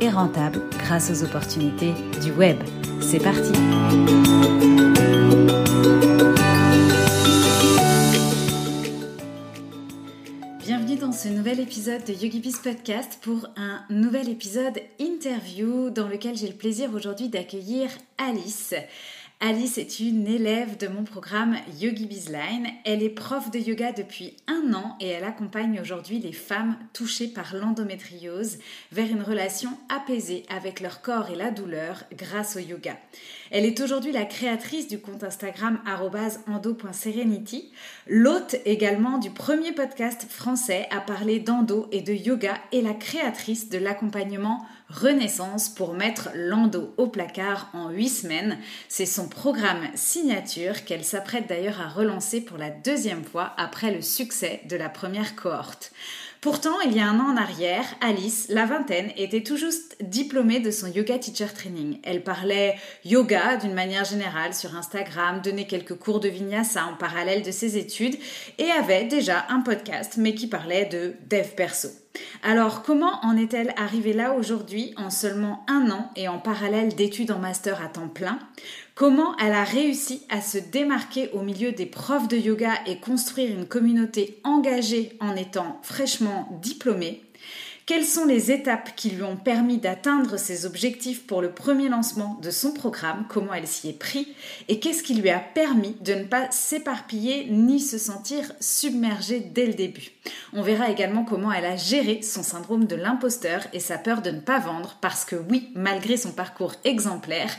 et rentable grâce aux opportunités du web. C'est parti Bienvenue dans ce nouvel épisode de YogiBiz Podcast pour un nouvel épisode interview dans lequel j'ai le plaisir aujourd'hui d'accueillir Alice. Alice est une élève de mon programme Yogi Bizline. Elle est prof de yoga depuis un an et elle accompagne aujourd'hui les femmes touchées par l'endométriose vers une relation apaisée avec leur corps et la douleur grâce au yoga. Elle est aujourd'hui la créatrice du compte Instagram endo.serenity, l'hôte également du premier podcast français à parler d'endo et de yoga et la créatrice de l'accompagnement Renaissance pour mettre l'endo au placard en 8 semaines. C'est son programme signature qu'elle s'apprête d'ailleurs à relancer pour la deuxième fois après le succès de la première cohorte. Pourtant, il y a un an en arrière, Alice, la vingtaine, était tout juste diplômée de son yoga teacher training. Elle parlait yoga d'une manière générale sur Instagram, donnait quelques cours de vinyasa en parallèle de ses études et avait déjà un podcast mais qui parlait de dev perso. Alors, comment en est-elle arrivée là aujourd'hui en seulement un an et en parallèle d'études en master à temps plein? Comment elle a réussi à se démarquer au milieu des profs de yoga et construire une communauté engagée en étant fraîchement diplômée? Quelles sont les étapes qui lui ont permis d'atteindre ses objectifs pour le premier lancement de son programme? Comment elle s'y est pris? Et qu'est-ce qui lui a permis de ne pas s'éparpiller ni se sentir submergée dès le début? On verra également comment elle a géré son syndrome de l'imposteur et sa peur de ne pas vendre parce que oui, malgré son parcours exemplaire,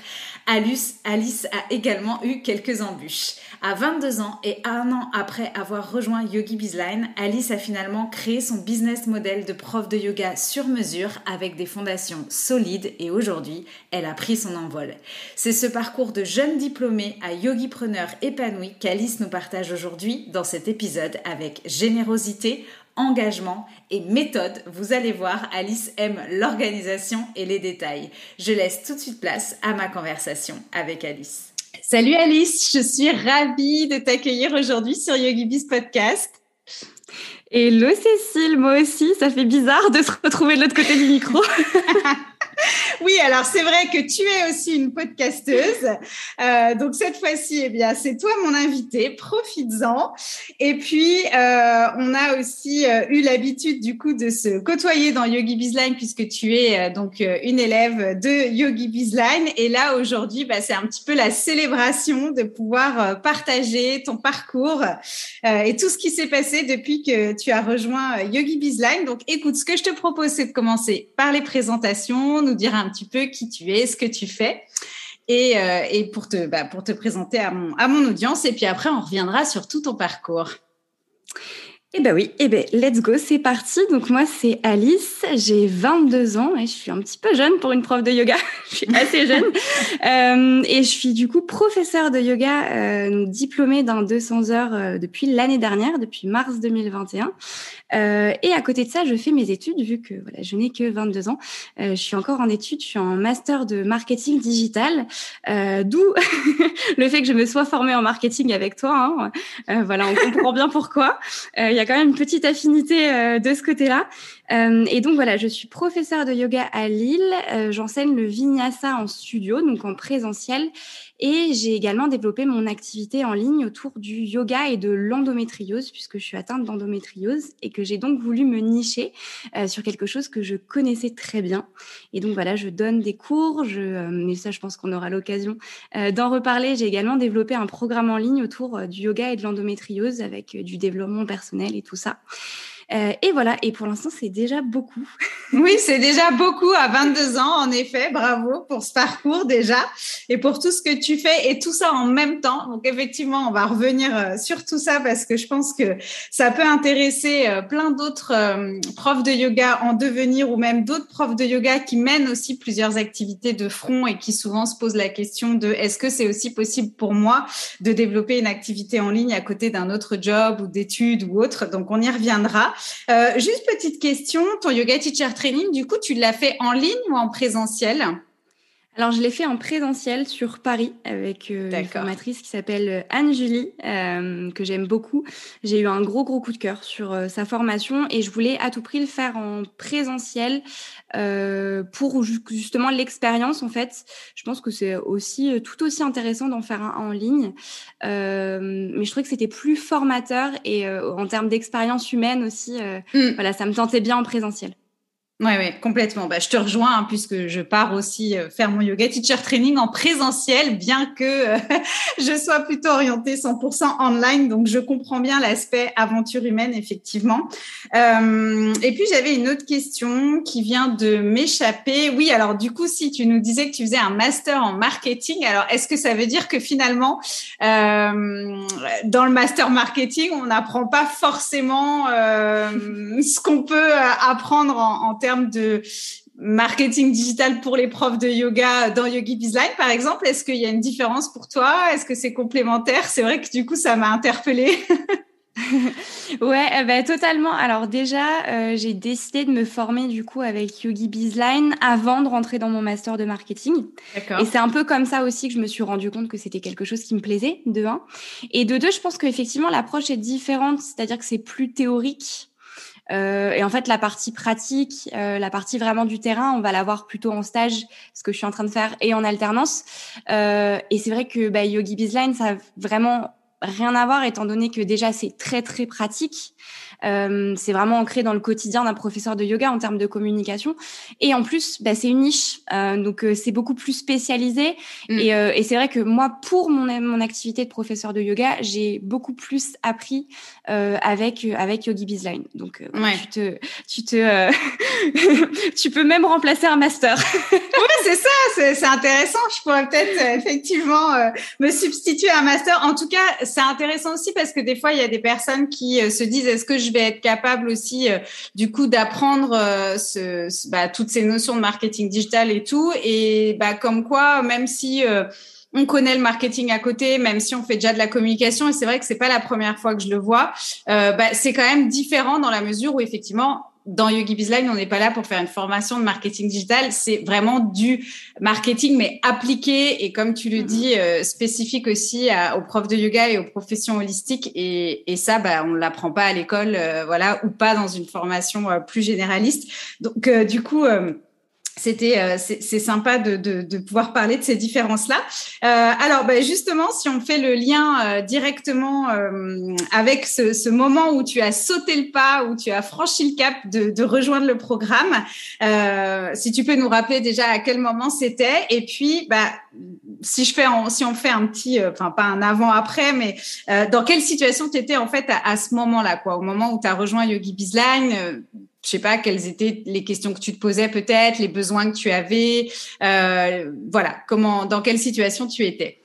Alice, a également eu quelques embûches. À 22 ans et un an après avoir rejoint Yogi Bizline, Alice a finalement créé son business model de prof de yoga sur mesure avec des fondations solides et aujourd'hui, elle a pris son envol. C'est ce parcours de jeune diplômée à yogipreneur épanoui qu'Alice nous partage aujourd'hui dans cet épisode avec générosité, engagement et méthode. Vous allez voir, Alice aime l'organisation et les détails. Je laisse tout de suite place à ma conversation avec Alice. Salut Alice, je suis ravie de t'accueillir aujourd'hui sur YogiBiz Podcast. Hello Cécile, moi aussi, ça fait bizarre de se retrouver de l'autre côté du micro. oui, alors c'est vrai que tu es aussi une podcasteuse. Euh, donc cette fois-ci, eh bien, c'est toi mon invité. Profites-en. Et puis, euh, on a aussi euh, eu l'habitude du coup de se côtoyer dans Yogi Bizline puisque tu es donc une élève de Yogi Bizline. Et là aujourd'hui, bah, c'est un petit peu la célébration de pouvoir partager ton parcours et tout ce qui s'est passé depuis que tu as rejoint Yogi Bizline. Donc, écoute, ce que je te propose, c'est de commencer par les présentations nous dire un petit peu qui tu es, ce que tu fais. Et, euh, et pour, te, bah, pour te présenter à mon, à mon audience. Et puis après, on reviendra sur tout ton parcours. Eh ben oui, eh ben let's go, c'est parti. Donc moi c'est Alice, j'ai 22 ans et je suis un petit peu jeune pour une prof de yoga. je suis assez jeune euh, et je suis du coup professeure de yoga euh, diplômée dans 200 heures euh, depuis l'année dernière, depuis mars 2021. Euh, et à côté de ça, je fais mes études vu que voilà, je n'ai que 22 ans. Euh, je suis encore en études, je suis en master de marketing digital, d'où le fait que je me sois formée en marketing avec toi. Hein. voilà, on comprend bien pourquoi. Il y a quand même une petite affinité euh, de ce côté-là. Euh, et donc voilà, je suis professeure de yoga à Lille. Euh, j'enseigne le vinyasa en studio, donc en présentiel. Et j'ai également développé mon activité en ligne autour du yoga et de l'endométriose, puisque je suis atteinte d'endométriose et que j'ai donc voulu me nicher sur quelque chose que je connaissais très bien. Et donc voilà, je donne des cours, je, mais ça, je pense qu'on aura l'occasion d'en reparler. J'ai également développé un programme en ligne autour du yoga et de l'endométriose avec du développement personnel et tout ça. Euh, et voilà, et pour l'instant, c'est déjà beaucoup. oui, c'est déjà beaucoup à 22 ans, en effet. Bravo pour ce parcours déjà et pour tout ce que tu fais et tout ça en même temps. Donc effectivement, on va revenir euh, sur tout ça parce que je pense que ça peut intéresser euh, plein d'autres profs de yoga en devenir ou même d'autres profs de yoga qui mènent aussi plusieurs activités de front et qui souvent se posent la question de est-ce que c'est aussi possible pour moi de développer une activité en ligne à côté d'un autre job ou d'études ou autre? Donc on y reviendra. Euh, juste petite question, ton yoga teacher training, du coup, tu l'as fait en ligne ou en présentiel? Alors, je l'ai fait en présentiel sur Paris avec euh, une formatrice qui s'appelle euh, Anne-Julie, euh, que j'aime beaucoup. J'ai eu un gros, gros coup de cœur sur sa formation et je voulais à tout prix le faire en présentiel pour justement l'expérience, en fait. Je pense que c'est aussi tout aussi intéressant d'en faire un en ligne. mais je trouvais que c'était plus formateur et en termes d'expérience humaine aussi, mm. voilà, ça me tentait bien en présentiel. Oui, ouais, complètement. Bah, je te rejoins hein, puisque je pars aussi euh, faire mon yoga teacher training en présentiel, bien que euh, je sois plutôt orientée 100% online. Donc, je comprends bien l'aspect aventure humaine, effectivement. Euh, et puis, j'avais une autre question qui vient de m'échapper. Oui, alors du coup, si tu nous disais que tu faisais un master en marketing, alors est-ce que ça veut dire que finalement, dans le master marketing, on n'apprend pas forcément ce qu'on peut apprendre en, en termes de marketing digital pour les profs de yoga dans Yogi Bizline, par exemple Est-ce qu'il y a une différence pour toi? Est-ce que c'est complémentaire? C'est vrai que du coup, ça m'a interpellée. ouais, eh ben, totalement. Alors déjà, euh, j'ai décidé de me former du coup avec Yogi Bizline avant de rentrer dans mon master de marketing. Et c'est un peu comme ça aussi que je me suis rendu compte que c'était quelque chose qui me plaisait, de un. Et de deux, je pense qu'effectivement, l'approche est différente, c'est-à-dire que c'est plus théorique. Euh, et en fait, la partie pratique, euh, la partie vraiment du terrain, on va l'avoir plutôt en stage, ce que je suis en train de faire, et en alternance. Euh, et c'est vrai que bah, Yogi Bizline, ça a vraiment rien à voir, étant donné que déjà c'est très très pratique. Euh, c'est vraiment ancré dans le quotidien d'un professeur de yoga en termes de communication. Et en plus, bah, c'est une niche, euh, donc euh, c'est beaucoup plus spécialisé. Mm. Et, et c'est vrai que moi, pour mon, mon activité de professeur de yoga, j'ai beaucoup plus appris avec avec Yogi Bizline. Donc tu te tu te tu peux même remplacer un master. oui, c'est ça, c'est intéressant. Je pourrais peut-être effectivement me substituer à un master. En tout cas, c'est intéressant aussi parce que des fois, il y a des personnes qui se disent est-ce que je vais être capable aussi euh, du coup d'apprendre euh, ce, bah, toutes ces notions de marketing digital et tout et bah comme quoi même si euh, on connaît le marketing à côté, même si on fait déjà de la communication, et c'est vrai que c'est pas la première fois que je le vois. bah, c'est quand même différent dans la mesure où effectivement dans Yogi Bizline, on n'est pas là pour faire une formation de marketing digital. C'est vraiment du marketing, mais appliqué et comme tu le mm-hmm. dis, euh, spécifique aussi aux profs de yoga et aux professions holistiques. Et, et ça, bah, on ne l'apprend pas à l'école, euh, voilà, ou pas dans une formation euh, plus généraliste. Donc, du coup, c'était euh, c'est sympa de, de, pouvoir parler de ces différences là. Euh, alors ben justement, si on fait le lien euh, directement avec ce, moment où tu as sauté le pas, où tu as franchi le cap de, de rejoindre le programme, si tu peux nous rappeler déjà à quel moment c'était, et puis bah si je fais si on fait un petit, enfin pas un avant après, mais dans quelle situation tu étais en fait à, ce moment-là, quoi, au moment où tu as rejoint Yogi Bizline je sais pas quelles étaient les questions que tu te posais peut-être, les besoins que tu avais, euh, voilà, comment, dans quelle situation tu étais.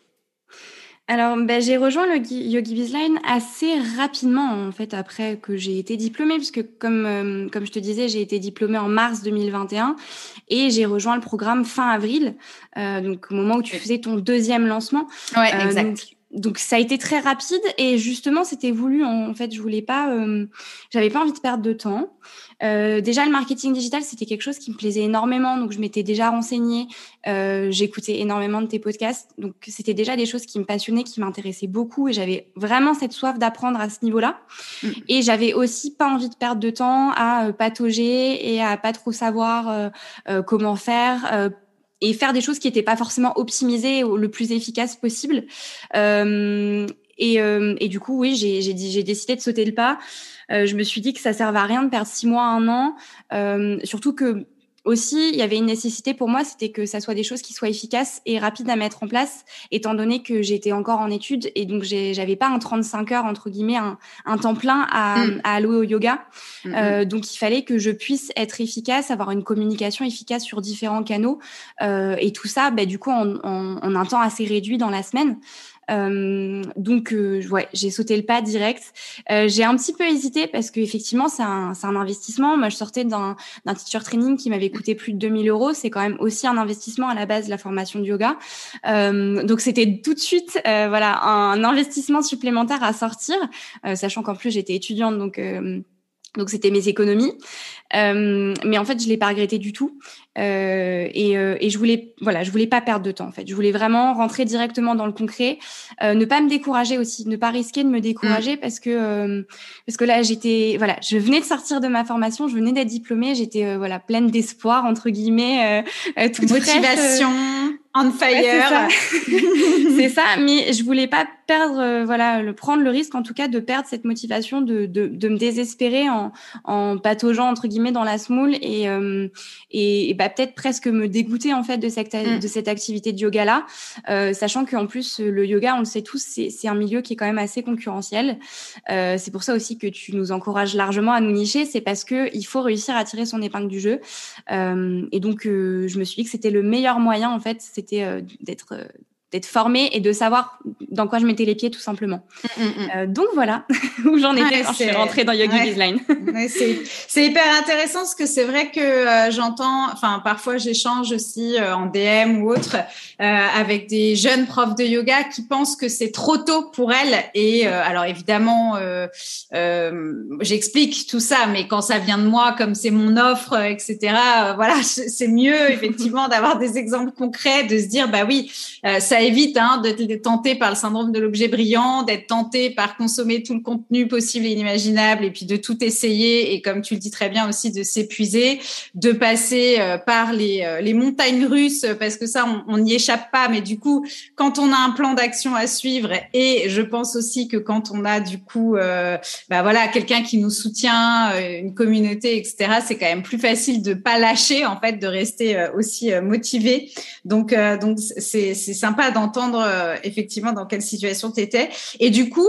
Alors, ben, j'ai rejoint le Yogi Bizline assez rapidement, en fait, après que j'ai été diplômée, puisque comme, euh, comme je te disais, j'ai été diplômée en mars 2021 et j'ai rejoint le programme fin avril, euh, donc au moment où tu faisais ton deuxième lancement. Ouais, exact donc ça a été très rapide et justement c'était voulu en fait je voulais pas euh, j'avais pas envie de perdre de temps. Euh, déjà le marketing digital c'était quelque chose qui me plaisait énormément. Donc je m'étais déjà renseignée. Euh, j'écoutais énormément de tes podcasts. Donc c'était déjà des choses qui me passionnaient qui m'intéressaient beaucoup et j'avais vraiment cette soif d'apprendre à ce niveau-là. Mm. et j'avais aussi pas envie de perdre de temps à euh, patauger et à pas trop savoir euh, comment faire et faire des choses qui n'étaient pas forcément optimisées le plus efficace possible. Euh, et, euh, et, du coup, oui, j'ai décidé de sauter le pas. Euh, je me suis dit que ça servait à rien de perdre six mois, un an, euh, surtout que aussi, il y avait une nécessité pour moi, c'était que ça soit des choses qui soient efficaces et rapides à mettre en place, étant donné que j'étais encore en études et donc j'avais pas un 35 heures entre guillemets, un, un temps plein à, mm. à, allouer au yoga. Euh, donc il fallait que je puisse être efficace, avoir une communication efficace sur différents canaux euh, et tout ça, bah, du coup, en, en, en, un temps assez réduit dans la semaine. Euh, donc, euh, ouais, j'ai sauté le pas direct. Euh, j'ai un petit peu hésité parce qu'effectivement, c'est un, un investissement. Moi, je sortais d'un teacher training qui m'avait coûté plus de 2000 euros. C'est quand même aussi un investissement à la base de la formation de yoga. donc, c'était tout de suite, voilà, un investissement supplémentaire à sortir, sachant qu'en plus, j'étais étudiante, donc donc c'était mes économies, euh, mais en fait je l'ai pas regretté du tout. Euh, et, euh, et, je voulais voilà je voulais pas perdre de temps en fait. Je voulais vraiment rentrer directement dans le concret, euh, ne pas me décourager aussi, ne pas risquer de me décourager mmh. parce que euh, parce que là j'étais voilà je venais de sortir de ma formation, je venais d'être diplômée, j'étais voilà pleine d'espoir entre guillemets, toute motivation on fire. c'est ça. mais je voulais pas perdre, euh, voilà, le, prendre le risque en tout cas de perdre cette motivation, de, de, de me désespérer en, en pataugeant entre guillemets dans la smoule et, euh, et, bah, peut-être presque me dégoûter en fait de cette, mm. de cette activité de yoga là, euh, sachant qu'en plus le yoga, on le sait tous, c'est un milieu qui est quand même assez concurrentiel. Euh, c'est pour ça aussi que tu nous encourages largement à nous nicher, c'est parce que il faut réussir à tirer son épingle du jeu. Et donc je me suis dit que c'était le meilleur moyen en fait c'était euh, d'être euh, d'être formée et de savoir dans quoi je mettais les pieds tout simplement. Mm, mm, mm. Euh, donc voilà où j'en étais quand je suis rentrée dans Yogi Design. c'est hyper intéressant parce que c'est vrai que euh, j'entends, enfin parfois j'échange aussi euh, en DM ou autre avec des jeunes profs de yoga qui pensent que c'est trop tôt pour elles. Et alors évidemment, j'explique tout ça, mais quand ça vient de moi, comme c'est mon offre, etc. voilà, c'est mieux effectivement d'avoir des exemples concrets, de se dire bah oui, ça évite hein, d'être tenté par le syndrome de l'objet brillant, d'être tenté par consommer tout le contenu possible et inimaginable et puis de tout essayer et comme tu le dis très bien aussi de s'épuiser, de passer euh, par les, euh, les montagnes russes parce que ça on n'y échappe pas. Mais du coup quand on a un plan d'action à suivre et je pense aussi que quand on a du coup euh, bah voilà quelqu'un qui nous soutient, une communauté etc c'est quand même plus facile de pas lâcher en fait de rester aussi motivé. Donc donc c'est sympa d'entendre euh, effectivement dans quelle situation tu étais. Et du coup,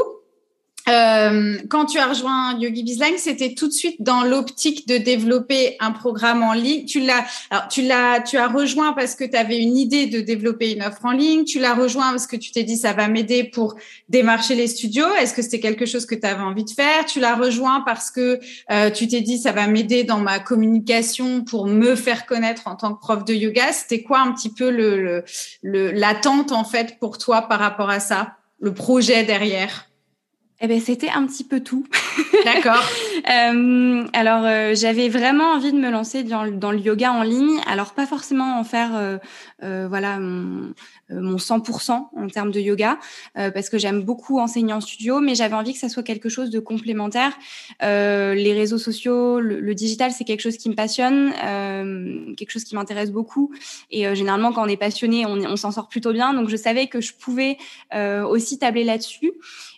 euh, quand tu as rejoint Yogi Bizline, c'était tout de suite dans l'optique de développer un programme en ligne. Tu l'as, alors tu l'as, tu as rejoint parce que tu avais une idée de développer une offre en ligne. Tu l'as rejoint parce que tu t'es dit ça va m'aider pour démarcher les studios. Est-ce que c'était quelque chose que tu avais envie de faire? Tu l'as rejoint parce que euh, tu t'es dit ça va m'aider dans ma communication pour me faire connaître en tant que prof de yoga. C'était quoi un petit peu le l'attente en fait pour toi par rapport à ça, le projet derrière? Eh ben, c'était un petit peu tout. D'accord. euh, alors, euh, j'avais vraiment envie de me lancer dans, dans, le yoga en ligne. Alors, pas forcément en faire, euh, euh voilà, mon, mon 100% en termes de yoga, parce que j'aime beaucoup enseigner en studio, mais j'avais envie que ça soit quelque chose de complémentaire. les réseaux sociaux, le, digital, c'est quelque chose qui me passionne, quelque chose qui m'intéresse beaucoup. Et généralement, quand on est passionné, on, on s'en sort plutôt bien. Donc, je savais que je pouvais aussi tabler là-dessus.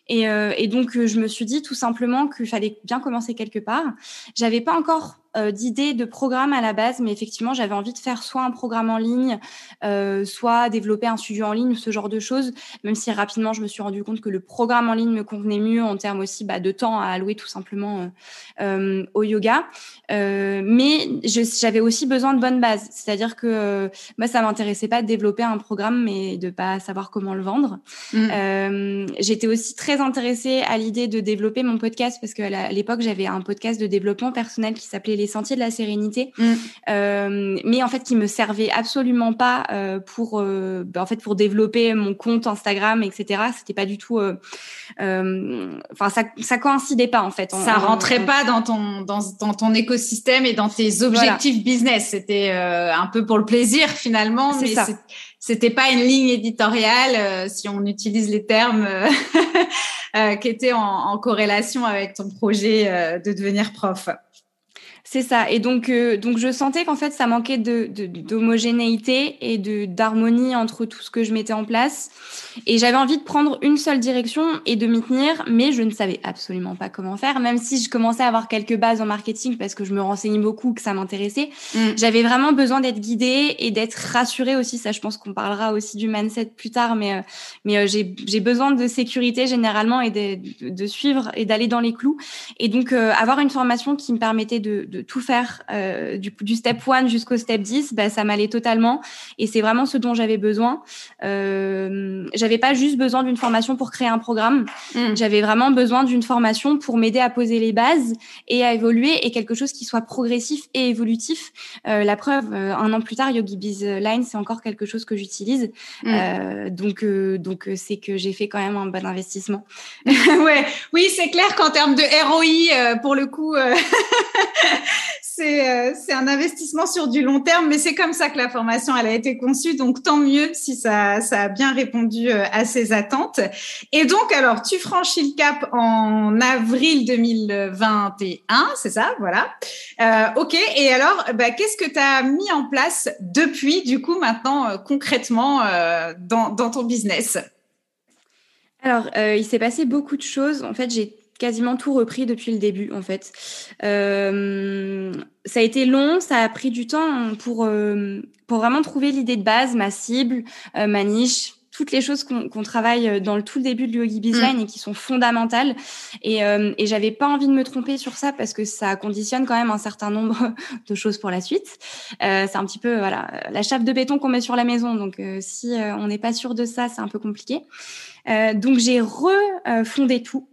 Et, euh, et donc, euh, je me suis dit tout simplement qu'il fallait bien commencer quelque part. J'avais pas encore euh, d'idées de programme à la base, mais effectivement, j'avais envie de faire soit un programme en ligne, euh, soit développer un studio en ligne ce genre de choses, même si rapidement, je me suis rendu compte que le programme en ligne me convenait mieux en termes aussi bah, de temps à allouer tout simplement euh, au yoga. Mais j'avais aussi besoin de bonnes bases, c'est-à-dire que moi, ça m'intéressait pas de développer un programme, mais de pas savoir comment le vendre. Mmh. J'étais aussi très intéressée à l'idée de développer mon podcast parce qu'à l'époque, j'avais un podcast de développement personnel qui s'appelait les sentiers de la sérénité, mm. euh, mais en fait qui me servait absolument pas euh, pour, euh, bah, en fait pour développer mon compte Instagram, etc. C'était pas du tout, enfin ça, ça coïncidait pas en fait. ça rentrait pas dans ton dans, dans, ton écosystème et dans tes objectifs business. C'était un peu pour le plaisir finalement, mais c'était pas une ligne éditoriale si on utilise les termes qui étaient en, en, corrélation avec ton projet de devenir prof. C'est ça. Et donc, euh, donc je sentais qu'en fait, ça manquait de, d'homogénéité et de, d'harmonie entre tout ce que je mettais en place. Et j'avais envie de prendre une seule direction et de m'y tenir, mais je ne savais absolument pas comment faire, même si je commençais à avoir quelques bases en marketing parce que je me renseignais beaucoup, que ça m'intéressait. Mm. J'avais vraiment besoin d'être guidée et d'être rassurée aussi. Ça, je pense qu'on parlera aussi du mindset plus tard, mais, euh, mais euh, j'ai, j'ai besoin de sécurité généralement et de, de suivre et d'aller dans les clous. Et donc, avoir une formation qui me permettait de de tout faire euh, du, du, step 1 jusqu'au step 10, bah, ça m'allait totalement. Et c'est vraiment ce dont j'avais besoin. Euh, j'avais pas juste besoin d'une formation pour créer un programme. Mm. J'avais vraiment besoin d'une formation pour m'aider à poser les bases et à évoluer et quelque chose qui soit progressif et évolutif. Euh, la preuve, euh, un an plus tard, Yogi Biz Line, c'est encore quelque chose que j'utilise. Mm. Euh, donc, euh, donc c'est que j'ai fait quand même un bon investissement. ouais, oui, c'est clair qu'en termes de ROI, pour le coup, Euh, c'est un investissement sur du long terme, mais c'est comme ça que la formation elle a été conçue. Donc tant mieux si ça, ça a bien répondu euh, à ses attentes. Et donc alors tu franchis le cap en avril 2021, c'est ça, voilà. Euh, ok. Et alors bah, qu'est-ce que tu as mis en place depuis du coup maintenant concrètement dans, dans ton business? Alors, il s'est passé beaucoup de choses. En fait, j'ai quasiment tout repris depuis le début en fait. Euh, ça a été long, ça a pris du temps pour euh, pour vraiment trouver l'idée de base, ma cible, euh, ma niche, toutes les choses qu'on travaille dans le tout le début de Yogi Bizline mm. et qui sont fondamentales. Et, euh, et j'avais pas envie de me tromper sur ça parce que ça conditionne quand même un certain nombre de choses pour la suite. Euh, c'est un petit peu voilà la chape de béton qu'on met sur la maison. Donc si on n'est pas sûr de ça, c'est un peu compliqué. donc j'ai refondé tout.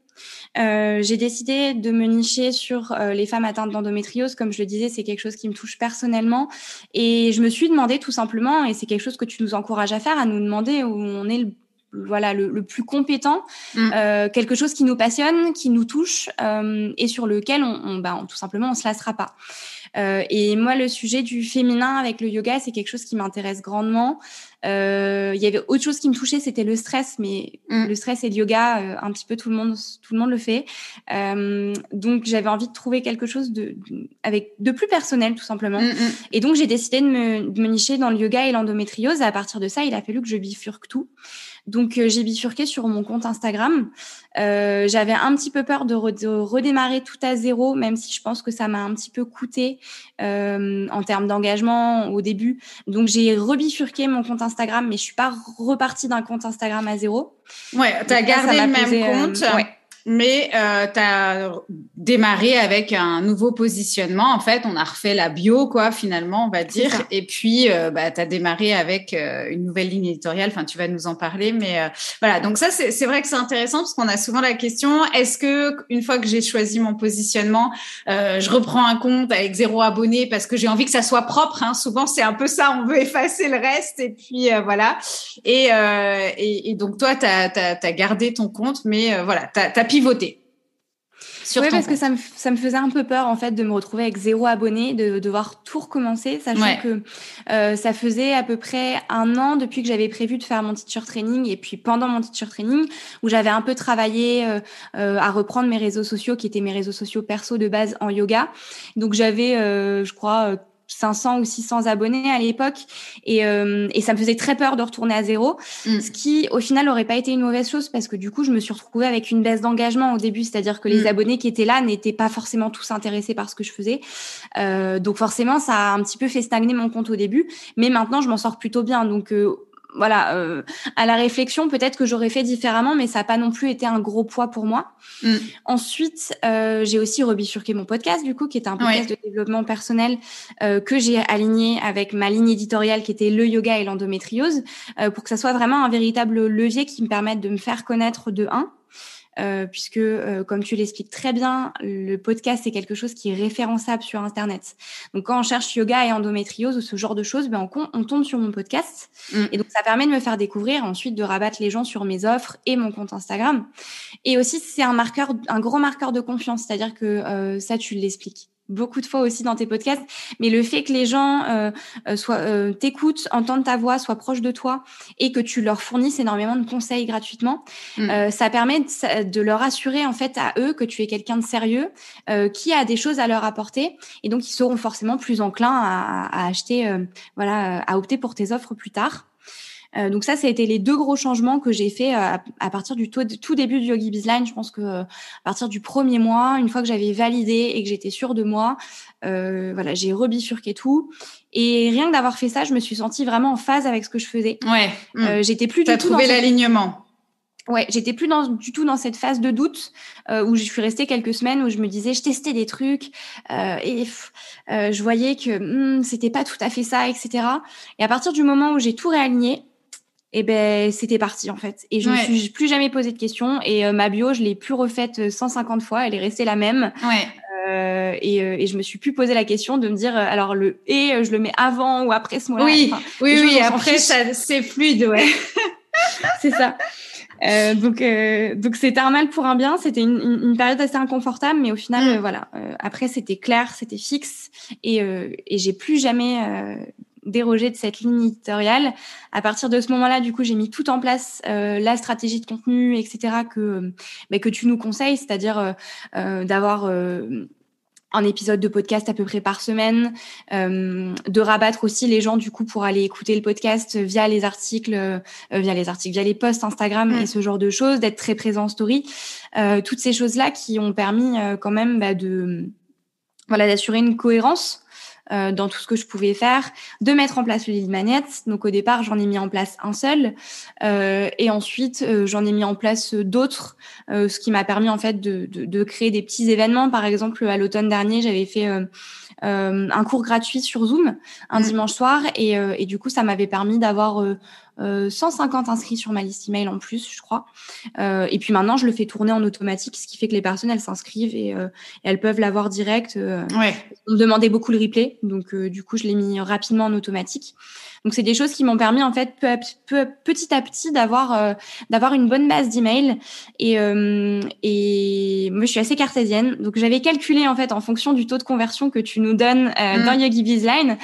Euh, j'ai décidé de me nicher sur euh, les femmes atteintes d'endométriose. Comme je le disais, c'est quelque chose qui me touche personnellement. Et je me suis demandé tout simplement, et c'est quelque chose que tu nous encourages à faire, à nous demander où on est le voilà le, plus compétent, mm. euh, quelque chose qui nous passionne, qui nous touche euh, et sur lequel on, on, bah, tout simplement on se lassera pas. Euh, et moi, le sujet du féminin avec le yoga, c'est quelque chose qui m'intéresse grandement. Euh, il y avait autre chose qui me touchait, c'était le stress, mais mm. le stress et le yoga, euh, un petit peu tout le monde, tout le monde le fait. Euh, donc j'avais envie de trouver quelque chose de, avec de plus personnel, tout simplement. Mm, et donc j'ai décidé de me, de me nicher dans le yoga et l'endométriose. À partir de ça, il a fallu que je bifurque tout. Donc euh, j'ai bifurqué sur mon compte Instagram. Euh, j'avais un petit peu peur de, redémarrer tout à zéro, même si je pense que ça m'a un petit peu coûté euh, en termes d'engagement au début. Donc j'ai rebifurqué mon compte Instagram, mais je suis pas repartie d'un compte Instagram à zéro. Ouais, tu as gardé le même compte. Ouais mais euh, tu as démarré avec un nouveau positionnement. En fait, on a refait la bio, quoi, finalement, on va dire. Et puis, euh, bah, tu as démarré avec euh, une nouvelle ligne éditoriale. Enfin, tu vas nous en parler. Mais euh, voilà, donc ça, c'est vrai que c'est intéressant parce qu'on a souvent la question, est-ce que une fois que j'ai choisi mon positionnement, je reprends un compte avec zéro abonné parce que j'ai envie que ça soit propre hein? Souvent, c'est un peu ça, on veut effacer le reste. Et puis, voilà. Et, et, et, donc, toi, tu as, as, gardé ton compte, mais voilà, tu as pivoter. Oui, parce que ça me, ça me faisait un peu peur en fait de me retrouver avec zéro abonné, de, devoir tout recommencer, sachant que euh, ça faisait à peu près un an depuis que j'avais prévu de faire mon teacher training et puis pendant mon teacher training où j'avais un peu travaillé euh, euh, à reprendre mes réseaux sociaux qui étaient mes réseaux sociaux perso de base en yoga. Donc j'avais, je crois 500 ou 600 abonnés à l'époque. Et, euh, et ça me faisait très peur de retourner à zéro, mm. ce qui au final n'aurait pas été une mauvaise chose parce que du coup je me suis retrouvée avec une baisse d'engagement au début, c'est-à-dire que les mm. abonnés qui étaient là n'étaient pas forcément tous intéressés par ce que je faisais, euh, donc forcément ça a un petit peu fait stagner mon compte au début, mais maintenant je m'en sors plutôt bien, donc euh, voilà, euh, à la réflexion, peut-être que j'aurais fait différemment, mais ça n'a pas non plus été un gros poids pour moi. Mm. Ensuite, euh, j'ai aussi rebifurqué mon podcast, du coup, qui est un podcast de développement personnel euh, que j'ai aligné avec ma ligne éditoriale qui était le yoga et l'endométriose, pour que ça soit vraiment un véritable levier qui me permette de me faire connaître de un, euh, puisque, euh, comme tu l'expliques très bien, le podcast c'est quelque chose qui est référençable sur Internet. Donc, quand on cherche yoga et endométriose ou ce genre de choses, ben, on, on tombe sur mon podcast. Mm. Et donc, ça permet de me faire découvrir, ensuite de rabattre les gens sur mes offres et mon compte Instagram. Et aussi, c'est un marqueur, un gros marqueur de confiance, c'est-à-dire que euh, ça, tu l'expliques beaucoup de fois aussi dans tes podcasts, mais le fait que les gens euh, soient t'écoutent, entendent ta voix, soient proches de toi et que tu leur fournisses énormément de conseils gratuitement, mm. ça permet de, leur assurer en fait à eux que tu es quelqu'un de sérieux, qui a des choses à leur apporter et donc ils seront forcément plus enclins à, à acheter, voilà, à opter pour tes offres plus tard. Euh, donc ça, ça a été les deux gros changements que j'ai fait euh, à, partir du tout, début du Yogi Bizline. Je pense que euh, à partir du premier mois, une fois que j'avais validé et que j'étais sûre de moi, voilà, j'ai rebifurqué tout. Et rien que d'avoir fait ça, je me suis sentie vraiment en phase avec ce que je faisais. Ouais. Mmh. j'étais plus du tout trouvé l'alignement. Ouais, j'étais plus dans, du tout dans cette phase de doute où je suis restée quelques semaines où je me disais je testais des trucs et je voyais que hmm, c'était pas tout à fait ça, etc. Et à partir du moment où j'ai tout réaligné, et ben c'était parti en fait. Et je ne me suis plus jamais posé de questions. Et euh, ma bio, je l'ai plus refaite 150 euh, fois. Elle est restée la même. Ouais. Euh, et, euh, et, je me suis plus posé la question de me dire alors le et je le mets avant ou après ce mot-là. Oui, oui, oui. Après, ça, c'est fluide, ouais. c'est ça. Euh, donc, euh, donc c'était un mal pour un bien. C'était une, une, une, période assez inconfortable, mais au final, mm. voilà. après, c'était clair, c'était fixe, et, et j'ai plus jamais déroger de cette ligne éditoriale. À partir de ce moment-là, du coup, j'ai mis tout en place, euh, la stratégie de contenu, etc., que, bah, que tu nous conseilles, c'est-à-dire euh, euh d'avoir euh, un épisode de podcast à peu près par semaine, euh, de rabattre aussi les gens du coup pour aller écouter le podcast via les articles, via les articles, via les posts Instagram et ce genre de choses, d'être très présent en story, toutes ces choses là qui ont permis quand même bah, de voilà d'assurer une cohérence euh, dans tout ce que je pouvais faire, de mettre en place le lead magnet. Donc au départ, j'en ai mis en place un seul, euh, et ensuite euh, j'en ai mis en place d'autres, ce qui m'a permis en fait de, de, de, créer des petits événements. Par exemple, à l'automne dernier, j'avais fait un cours gratuit sur Zoom un mmh. dimanche soir, et, et, du coup, ça m'avait permis d'avoir 150 euh, inscrits sur ma liste email en plus, je crois. Euh, et puis maintenant, je le fais tourner en automatique, ce qui fait que les personnes, elles s'inscrivent et, euh, elles peuvent l'avoir direct. ouais. On me demandait beaucoup le replay, donc du coup, je l'ai mis rapidement en automatique. Donc c'est des choses qui m'ont permis en fait peu, petit à petit d'avoir euh, d'avoir une bonne base d'emails et euh, et moi je suis assez cartésienne donc j'avais calculé en fait en fonction du taux de conversion que tu nous donnes euh, mm. dans Yogi Bizline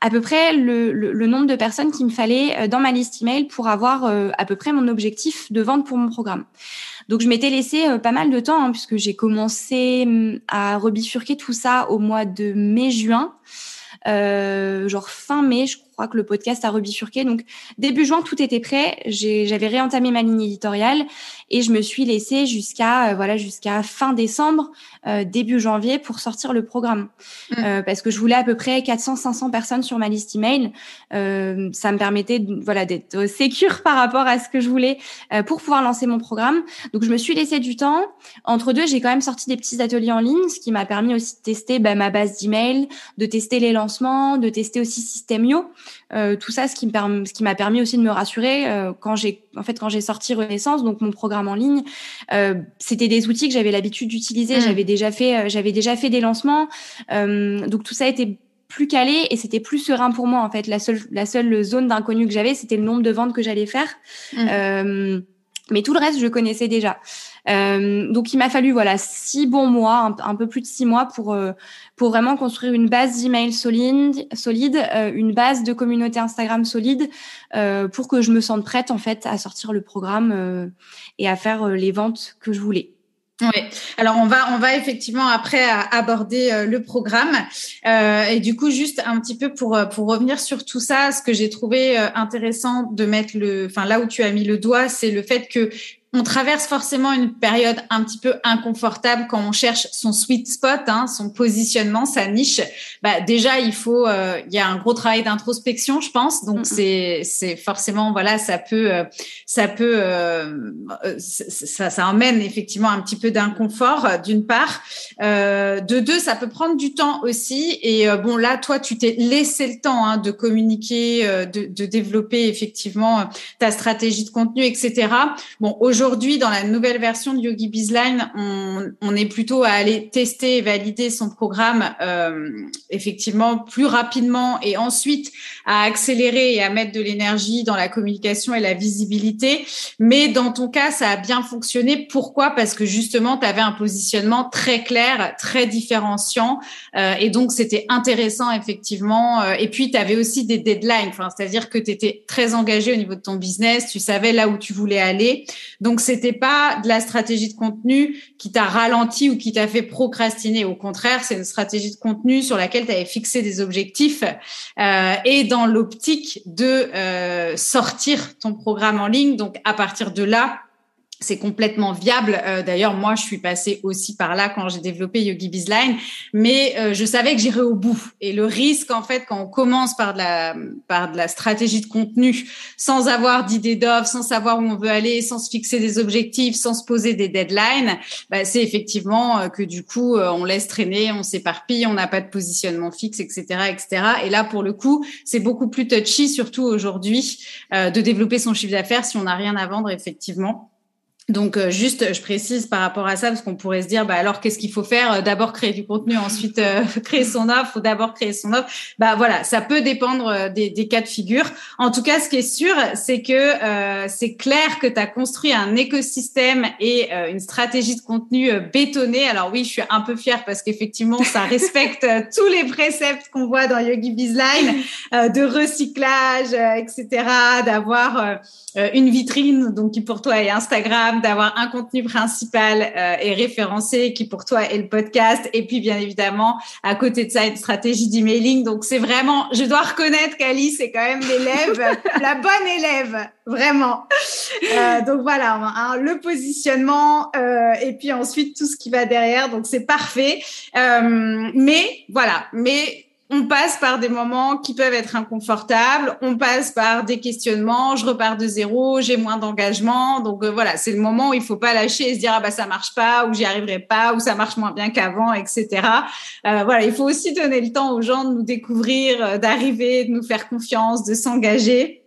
à peu près le, le, nombre de personnes qu'il me fallait dans ma liste email pour avoir à peu près mon objectif de vente pour mon programme. Donc je m'étais laissé pas mal de temps hein, puisque j'ai commencé mm, à rebifurquer tout ça au mois de mai-juin. Euh, genre fin mai, je crois que le podcast a rebifurqué. Donc début juin, tout était prêt. J'avais réentamé ma ligne éditoriale et je me suis laissée jusqu'à euh, voilà jusqu'à fin décembre, euh, début janvier pour sortir le programme mmh. euh, parce que je voulais à peu près 400-500 personnes sur ma liste email. Ça me permettait voilà d'être sécure par rapport à ce que je voulais pour pouvoir lancer mon programme. Donc je me suis laissé du temps. Entre deux, j'ai quand même sorti des petits ateliers en ligne, ce qui m'a permis aussi de tester bah, ma base d'email, de tester les lancements, de tester aussi Systemio. Euh, tout ça, ce qui me ce qui m'a permis aussi de me rassurer euh, quand j'ai, en fait, quand j'ai sorti Renaissance, donc mon programme en ligne, euh, c'était des outils que j'avais l'habitude d'utiliser. Mmh. J'avais déjà fait, j'avais déjà fait des lancements, donc tout ça était plus calé et c'était plus serein pour moi en fait. La seule, la seule zone d'inconnu que j'avais, c'était le nombre de ventes que j'allais faire. Mmh. Mais tout le reste, je connaissais déjà. Euh, donc il m'a fallu voilà six bons mois, un, peu plus de six mois pour euh, pour vraiment construire une base d'email solide, solide, euh, une base de communauté Instagram solide, pour que je me sente prête en fait à sortir le programme et à faire les ventes que je voulais. Oui. Alors on va on va effectivement après aborder le programme euh, et du coup juste un petit peu pour pour revenir sur tout ça, ce que j'ai trouvé intéressant de mettre le, enfin là où tu as mis le doigt, c'est le fait que on traverse forcément une période un petit peu inconfortable quand on cherche son sweet spot, hein, son positionnement, sa niche. Bah déjà, il faut, euh, il y a un gros travail d'introspection, je pense. Donc c'est c'est forcément voilà, ça peut euh, ça peut euh, ça ça emmène effectivement un petit peu d'inconfort d'une part. de deux, ça peut prendre du temps aussi. Et bon là, toi, tu t'es laissé le temps hein, de communiquer, de, de développer effectivement ta stratégie de contenu, etc. Bon aujourd'hui aujourd'hui, dans la nouvelle version de Yogi Bizline, on, est plutôt à aller tester et valider son programme euh, effectivement plus rapidement et ensuite à accélérer et à mettre de l'énergie dans la communication et la visibilité. Mais dans ton cas, ça a bien fonctionné. Pourquoi? Parce que justement, tu avais un positionnement très clair, très différenciant. Euh, et donc, c'était intéressant, effectivement. Euh, et puis, tu avais aussi des deadlines. C'est-à-dire que tu étais très engagé au niveau de ton business. Tu savais là où tu voulais aller. C'était pas de la stratégie de contenu qui t'a ralenti ou qui t'a fait procrastiner. Au contraire, c'est une stratégie de contenu sur laquelle tu avais fixé des objectifs. Euh, et dans l'optique de euh, sortir ton programme en ligne. Donc, à partir de là, c'est complètement viable. Euh, d'ailleurs, moi, je suis passée aussi par là quand j'ai développé Yogi Bizline, mais euh, je savais que j'irais au bout. Et le risque, en fait, quand on commence par de la stratégie de contenu, sans avoir d'idée d'offre, sans savoir où on veut aller, sans se fixer des objectifs, sans se poser des deadlines, bah, c'est effectivement euh, que du coup, on laisse traîner, on s'éparpille, on n'a pas de positionnement fixe, etc., etc. Et là, pour le coup, c'est beaucoup plus touchy, surtout aujourd'hui, de développer son chiffre d'affaires si on n'a rien à vendre, effectivement. Donc euh, juste, je précise par rapport à ça parce qu'on pourrait se dire, bah alors qu'est-ce qu'il faut faire? Euh, D'abord créer du contenu, ensuite euh, créer son offre, ou d'abord créer son offre. Bah voilà, ça peut dépendre des, des, cas de figure. En tout cas, ce qui est sûr, c'est que c'est clair que tu as construit un écosystème et une stratégie de contenu bétonnée. Alors oui, je suis un peu fière parce qu'effectivement, ça respecte tous les préceptes qu'on voit dans Yogi Bizline de recyclage, etc. D'avoir une vitrine, donc qui pour toi est Instagram d'avoir un contenu principal euh, et référencé qui pour toi est le podcast. Et puis, bien évidemment, à côté de ça, une stratégie d'emailing. Donc, c'est vraiment, je dois reconnaître qu'Alice est quand même l'élève, la bonne élève, vraiment. Euh, donc, voilà, hein, le positionnement euh, et puis ensuite tout ce qui va derrière. Donc, c'est parfait. Mais voilà, mais on passe par des moments qui peuvent être inconfortables, on passe par des questionnements, je repars de zéro, j'ai moins d'engagement. Donc euh, voilà, c'est le moment où il faut pas lâcher et se dire ah bah ça marche pas ou j'y arriverai pas ou ça marche moins bien qu'avant, etc. Euh, voilà, il faut aussi donner le temps aux gens de nous découvrir, euh, d'arriver, de nous faire confiance, de s'engager.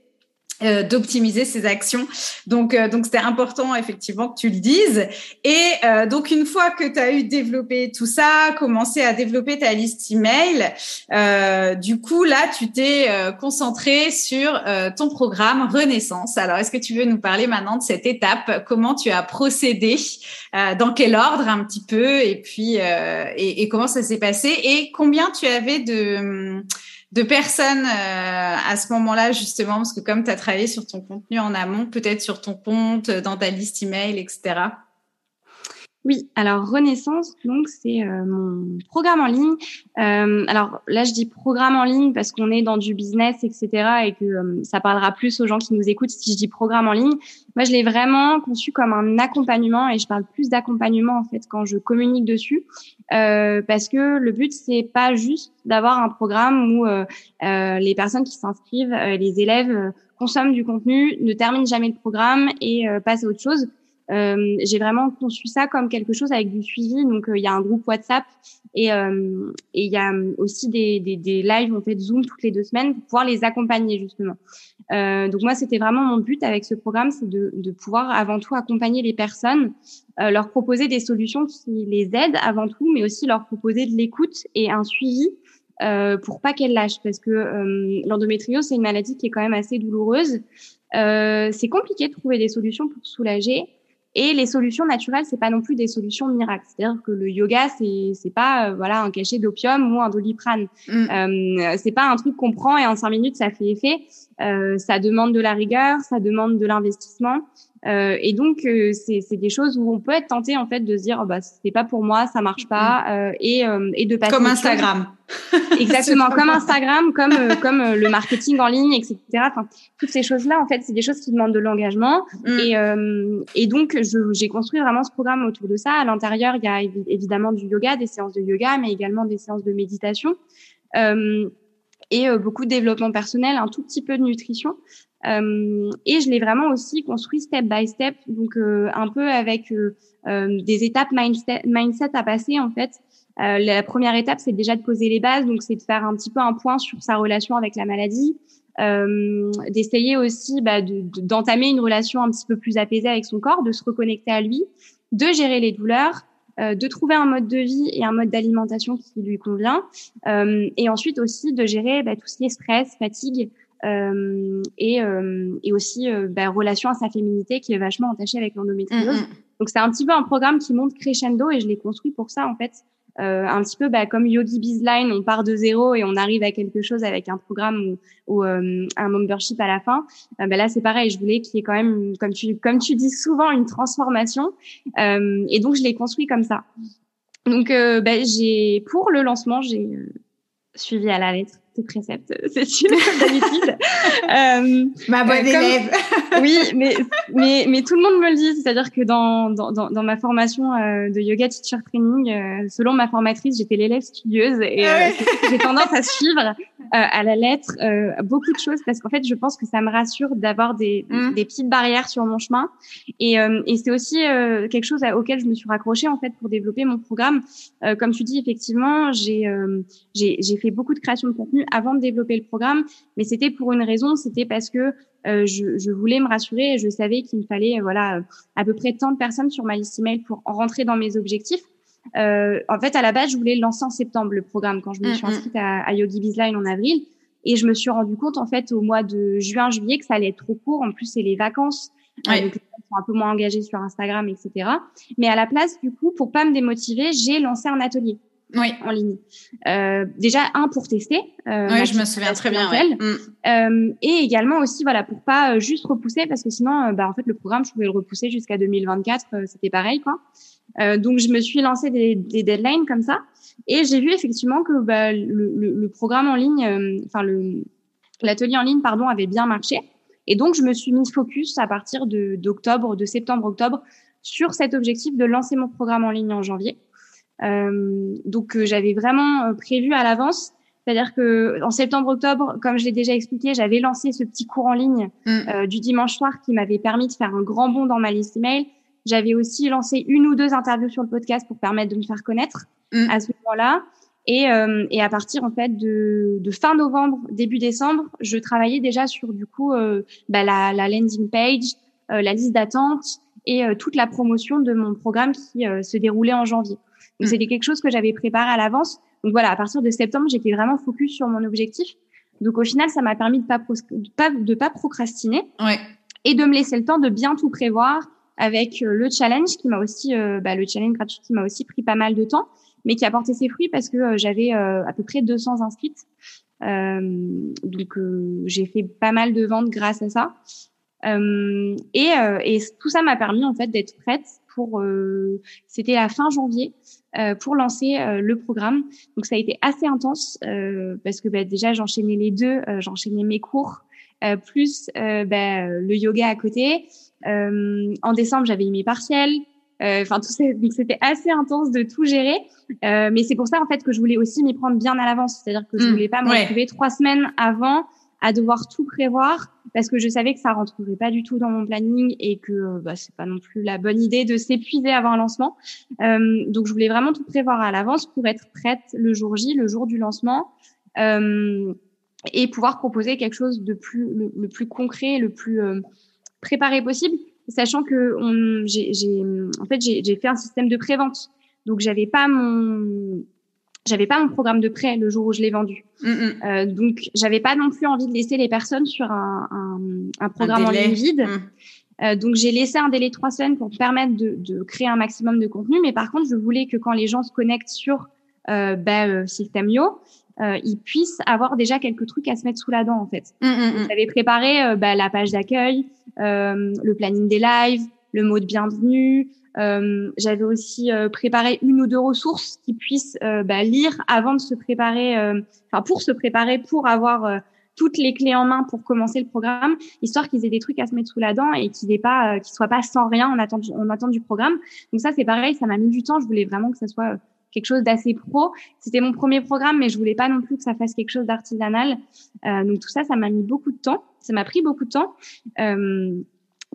Euh, d'optimiser ses actions. Donc, euh, donc c'était important effectivement que tu le dises. Et euh, donc, une fois que tu as eu développé tout ça, commencé à développer ta liste email, du coup, là, tu t'es concentré sur ton programme Renaissance. Alors, est-ce que tu veux nous parler maintenant de cette étape? Comment tu as procédé Dans quel ordre un petit peu? Et puis, et, comment ça s'est passé? Et combien tu avais de de personnes euh, à ce moment-là, justement, parce que comme tu as travaillé sur ton contenu en amont, peut-être sur ton compte, dans ta liste email, etc. Oui, alors Renaissance, donc c'est euh, mon programme en ligne. Euh, alors là, je dis programme en ligne parce qu'on est dans du business, etc., et que euh, ça parlera plus aux gens qui nous écoutent si je dis programme en ligne. Moi, je l'ai vraiment conçu comme un accompagnement, et je parle plus d'accompagnement en fait quand je communique dessus, parce que le but c'est pas juste d'avoir un programme où les personnes qui s'inscrivent, les élèves consomment du contenu, ne terminent jamais le programme et passent à autre chose. Euh, j'ai vraiment conçu ça comme quelque chose avec du suivi. Donc, euh, il y a un groupe WhatsApp et euh, il y a aussi des, des, des lives, en fait, Zoom toutes les deux semaines pour pouvoir les accompagner, justement. donc, moi, c'était vraiment mon but avec ce programme, c'est de, de pouvoir avant tout accompagner les personnes, leur proposer des solutions qui les aident avant tout, mais aussi leur proposer de l'écoute et un suivi euh, pour pas qu'elles lâchent parce que euh, l'endométriose c'est une maladie qui est quand même assez douloureuse. Euh, c'est compliqué de trouver des solutions pour soulager. Et les solutions naturelles, c'est pas non plus des solutions miracles. C'est-à-dire que le yoga, c'est c'est pas euh, voilà un cachet d'opium ou un doliprane. Mm. Euh, c'est pas un truc qu'on prend et en cinq minutes ça fait effet. Euh, ça demande de la rigueur, ça demande de l'investissement. Euh, et donc euh, c'est des choses où on peut être tenté en fait de se dire oh, bah c'est pas pour moi, ça marche pas euh, et et de passer comme Instagram. Exactement, comme Instagram, comme comme le marketing en ligne, etc. Enfin toutes ces choses là en fait c'est des choses qui demandent de l'engagement mm. et et donc j'ai construit vraiment ce programme autour de ça. À l'intérieur il y a évidemment du yoga, des séances de yoga, mais également des séances de méditation. Euh, et beaucoup de développement personnel, un tout petit peu de nutrition. Euh, et je l'ai vraiment aussi construit step by step, donc euh, un peu avec euh, des étapes mindset, à passer en fait. la première étape, c'est déjà de poser les bases, donc c'est de faire un petit peu un point sur sa relation avec la maladie, d'essayer aussi bah, d'entamer une relation un petit peu plus apaisée avec son corps, de se reconnecter à lui, de gérer les douleurs, euh, de trouver un mode de vie et un mode d'alimentation qui lui convient, euh, et ensuite aussi de gérer bah, tout ce qui est stress, fatigue. Euh, et, et aussi bah, relation à sa féminité qui est vachement entachée avec l'endométriose. Mm, mm. Donc c'est un petit peu un programme qui monte crescendo et je l'ai construit pour ça en fait. Euh, un petit peu bah, comme Yogi Bizline, on part de zéro et on arrive à quelque chose avec un programme ou, ou euh, un membership à la fin. Euh, bah, là, c'est pareil. Je voulais qu'il y ait quand même, comme tu, comme tu dis souvent, une transformation. Euh, et donc, je l'ai construit comme ça. Donc, bah, j'ai pour le lancement, j'ai suivi à la lettre tes préceptes, c'est sûr, d'habitude. euh, Ma bonne élève. oui, mais, mais, mais tout le monde me le dit. C'est-à-dire que dans, dans, dans, ma formation euh, de yoga teacher training, euh, selon ma formatrice, j'étais l'élève studieuse et euh, j'ai tendance à suivre à la lettre beaucoup de choses parce qu'en fait, je pense que ça me rassure d'avoir des, mmh. des petites barrières sur mon chemin. Et, et c'est aussi quelque chose auquel je me suis raccrochée en fait pour développer mon programme. comme tu dis, effectivement, j'ai j'ai fait beaucoup de création de contenu avant de développer le programme, mais c'était pour une raison, c'était parce que euh, je, je, voulais me rassurer et je savais qu'il me fallait euh, voilà à peu près tant de personnes sur ma liste email pour rentrer dans mes objectifs. Euh, en fait, à la base, je voulais le lancer en septembre le programme quand je me suis mm, mm. inscrite à, à Yogi Bizline en avril. Et je me suis rendu compte en fait au mois de juin, juillet que ça allait être trop court. En plus, c'est les vacances. Ouais. donc, sont un peu moins engagés sur Instagram, etc. Mais à la place, du coup, pour pas me démotiver, j'ai lancé un atelier oui. en ligne. Euh, déjà un pour tester. Euh, oui, je me souviens très bien. Ouais. Mm. Euh, et également aussi voilà pour pas euh, juste repousser parce que sinon euh, bah en fait le programme je pouvais le repousser jusqu'à 2024 euh, c'était pareil quoi. donc je me suis lancé des, des deadlines comme ça et j'ai vu effectivement que bah, le, le, le, programme en ligne enfin le l'atelier en ligne pardon avait bien marché et donc je me suis mis focus à partir de d'octobre de septembre octobre sur cet objectif de lancer mon programme en ligne en janvier. Euh, donc euh, j'avais vraiment euh, prévu à l'avance. C'est-à-dire que en septembre-octobre, comme je l'ai déjà expliqué, j'avais lancé ce petit cours en ligne mm. du dimanche soir qui m'avait permis de faire un grand bond dans ma liste email. J'avais aussi lancé une ou deux interviews sur le podcast pour permettre de me faire connaître mm. à ce moment-là. Et, euh, et, à partir en fait de, de, fin novembre, début décembre, je travaillais déjà sur du coup euh, bah, la, la, landing page, euh, la liste d'attente et toute la promotion de mon programme qui se déroulait en janvier. Donc, mm. c'était quelque chose que j'avais préparé à l'avance. Donc voilà, à partir de septembre, j'étais vraiment focus sur mon objectif. Donc au final, ça m'a permis de pas, pas de pas procrastiner ouais. et de me laisser le temps de bien tout prévoir avec euh, le challenge qui m'a aussi, euh, bah, le challenge gratuit qui m'a aussi pris pas mal de temps, mais qui a porté ses fruits parce que euh, j'avais à peu près 200 inscrites. donc j'ai fait pas mal de ventes grâce à ça. et, et tout ça m'a permis en fait d'être prête pour. C'était la fin janvier euh, pour lancer euh, le programme. Donc ça a été assez intense euh, parce que bah, déjà j'enchaînais les deux, j'enchaînais mes cours plus bah, le yoga à côté. en décembre j'avais eu mes partiels. Enfin tout ça, donc c'était assez intense de tout gérer. mais c'est pour ça en fait que je voulais aussi m'y prendre bien à l'avance, c'est-à-dire que je mmh, voulais pas me retrouver trois semaines avant à devoir tout prévoir parce que je savais que ça rentrerait pas du tout dans mon planning et que bah, c'est pas non plus la bonne idée de s'épuiser avant un lancement. Euh, donc je voulais vraiment tout prévoir à l'avance pour être prête le jour J, le jour du lancement. Euh, et pouvoir proposer quelque chose de plus le, plus concret, le plus euh, préparé possible, sachant que on, j'ai, en fait j'ai fait un système de prévente, donc j'avais pas mon j'avais pas mon programme de prêt le jour où je l'ai vendu. Mm, mm. Euh, donc, j'avais pas non plus envie de laisser les personnes sur un, un, un programme en ligne vide. Mm. Euh, donc, j'ai laissé un délai de trois semaines pour permettre de, de, créer un maximum de contenu. Mais par contre, je voulais que quand les gens se connectent sur euh, bah, euh, Systemio, euh, ils puissent avoir déjà quelques trucs à se mettre sous la dent, en fait. J'avais préparé euh, bah, la page d'accueil, le planning des lives, le mot de bienvenue, euh, J'avais aussi euh, préparé une ou deux ressources qui puissent euh, bah, lire avant de se préparer, euh, enfin pour se préparer, pour avoir toutes les clés en main pour commencer le programme, histoire qu'ils aient des trucs à se mettre sous la dent et qu'ils aient pas, qu'ils soient pas sans rien en attente, en attente du programme. Donc ça c'est pareil, ça m'a mis du temps. Je voulais vraiment que ça soit quelque chose d'assez pro. C'était mon premier programme, mais je voulais pas non plus que ça fasse quelque chose d'artisanal. Euh, donc tout ça, ça m'a mis beaucoup de temps. Ça m'a pris beaucoup de temps. Euh,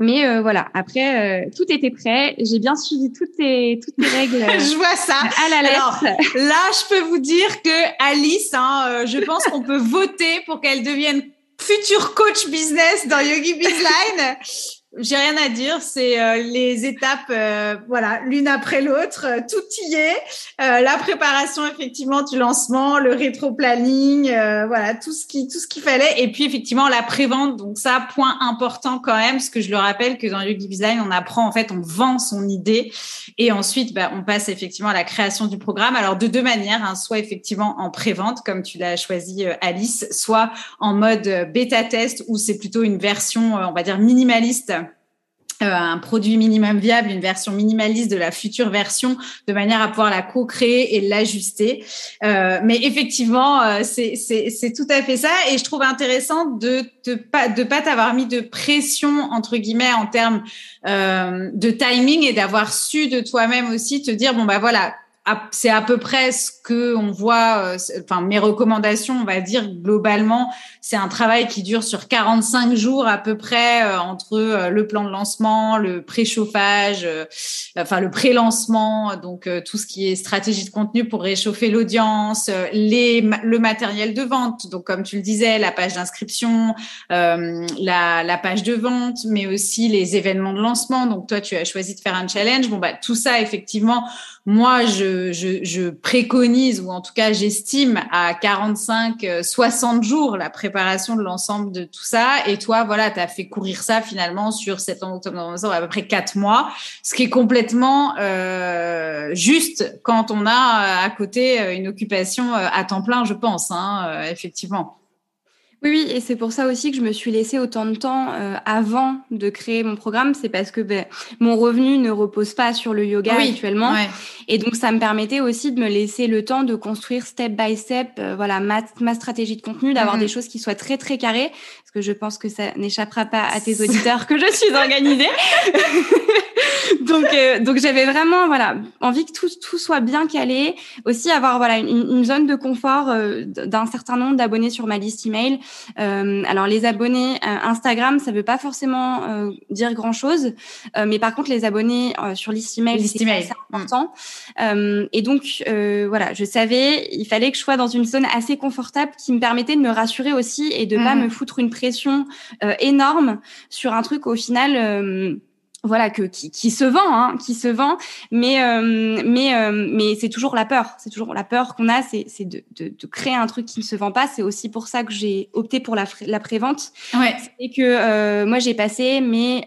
mais euh, voilà, après, euh, tout était prêt. J'ai bien suivi toutes tes, toutes tes règles. je vois ça. À la lettre. Alors, là, je peux vous dire que Alice, hein, euh, je pense qu'on peut voter pour qu'elle devienne futur coach business dans Yogi Bizline. J'ai rien à dire, c'est euh, les étapes, euh, voilà, l'une après l'autre, euh, tout y est. la préparation effectivement du lancement, le rétro-planning, voilà, tout ce qui, tout ce qu'il fallait. Et puis effectivement la prévente. Donc ça, point important quand même, parce que je le rappelle que dans Yogi Design, on apprend en fait, on vend son idée, et ensuite, bah, on passe effectivement à la création du programme. Alors de deux manières, hein, soit effectivement en prévente, comme tu l'as choisi Alice, soit en mode bêta test, où c'est plutôt une version, on va dire minimaliste euh, un produit minimum viable, une version minimaliste de la future version, de manière à pouvoir la co-créer et l'ajuster. Euh, mais effectivement, euh, c'est tout à fait ça. Et je trouve intéressant de ne pas de pas t'avoir mis de pression entre guillemets en termes euh, de timing et d'avoir su de toi-même aussi te dire bon bah voilà c'est à peu près ce que on voit. Euh, enfin, mes recommandations, on va dire globalement, c'est un travail qui dure sur 45 jours à peu près euh, entre euh, le plan de lancement, le préchauffage, enfin le pré-lancement, donc tout ce qui est stratégie de contenu pour réchauffer l'audience, le matériel de vente. Donc comme tu le disais, la page d'inscription, la, la page de vente, mais aussi les événements de lancement. Donc toi, tu as choisi de faire un challenge. Bon bah tout ça effectivement moi, je, préconise, ou en tout cas, j'estime à 45, 60 euh, jours la préparation de l'ensemble de tout ça. Et toi, voilà, tu as fait courir ça finalement sur septembre, octobre, novembre, à peu près quatre mois, ce qui est complètement euh, juste quand on a euh, à côté une occupation à temps plein, je pense, hein, effectivement. Oui, oui, et c'est pour ça aussi que je me suis laissé autant de temps euh, avant de créer mon programme. C'est parce que ben, mon revenu ne repose pas sur le yoga actuellement. Et donc, ça me permettait aussi de me laisser le temps de construire step by step euh, voilà, ma, ma, stratégie de contenu, d'avoir mhm. des choses qui soient très, très carrées. Parce que je pense que ça n'échappera pas à tes auditeurs que je suis organisée. donc, euh, donc j'avais vraiment voilà envie que tout, tout soit bien calé. Aussi avoir voilà une, une zone de confort d'un certain nombre d'abonnés sur ma liste email. Euh, alors les abonnés euh, Instagram, ça veut pas forcément euh, dire grand chose, mais par contre les abonnés sur liste email, c'est assez important. et donc voilà, je savais, il fallait que je sois dans une zone assez confortable qui me permettait de me rassurer aussi et de pas mmh. me foutre une pression énorme sur un truc au final voilà que qui, qui, se vend hein, qui se vend. Mais euh, mais euh, mais c'est toujours la peur. C'est toujours la peur qu'on a c'est c'est de, de, de, créer un truc qui ne se vend pas. C'est aussi pour ça que j'ai opté pour la la prévente. Ouais. et que euh, moi j'ai passé mes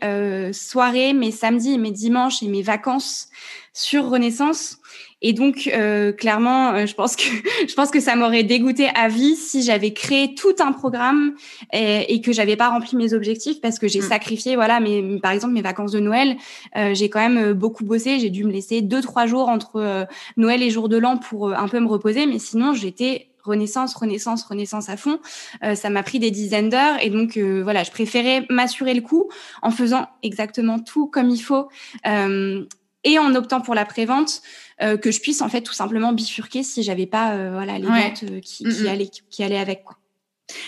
soirées mes samedis mes dimanches et mes vacances sur Renaissance et donc, euh, clairement, euh, je pense que je pense que ça m'aurait dégoûté à vie si j'avais créé tout un programme et, et que j'avais pas rempli mes objectifs parce que j'ai mm. sacrifié, voilà, mes, par exemple mes vacances de Noël, euh, j'ai quand même euh, beaucoup bossé. J'ai dû me laisser deux trois jours entre euh, Noël et jour de l'an pour un peu me reposer, mais sinon j'étais renaissance, renaissance, renaissance à fond. Euh, ça m'a pris des dizaines d'heures et donc euh, voilà, je préférais m'assurer le coup en faisant exactement tout comme il faut euh, et en optant pour la prévente euh, que je puisse en fait tout simplement bifurquer si j'avais pas euh, voilà les ventes euh, qui, qui, allaient qui allaient avec quoi.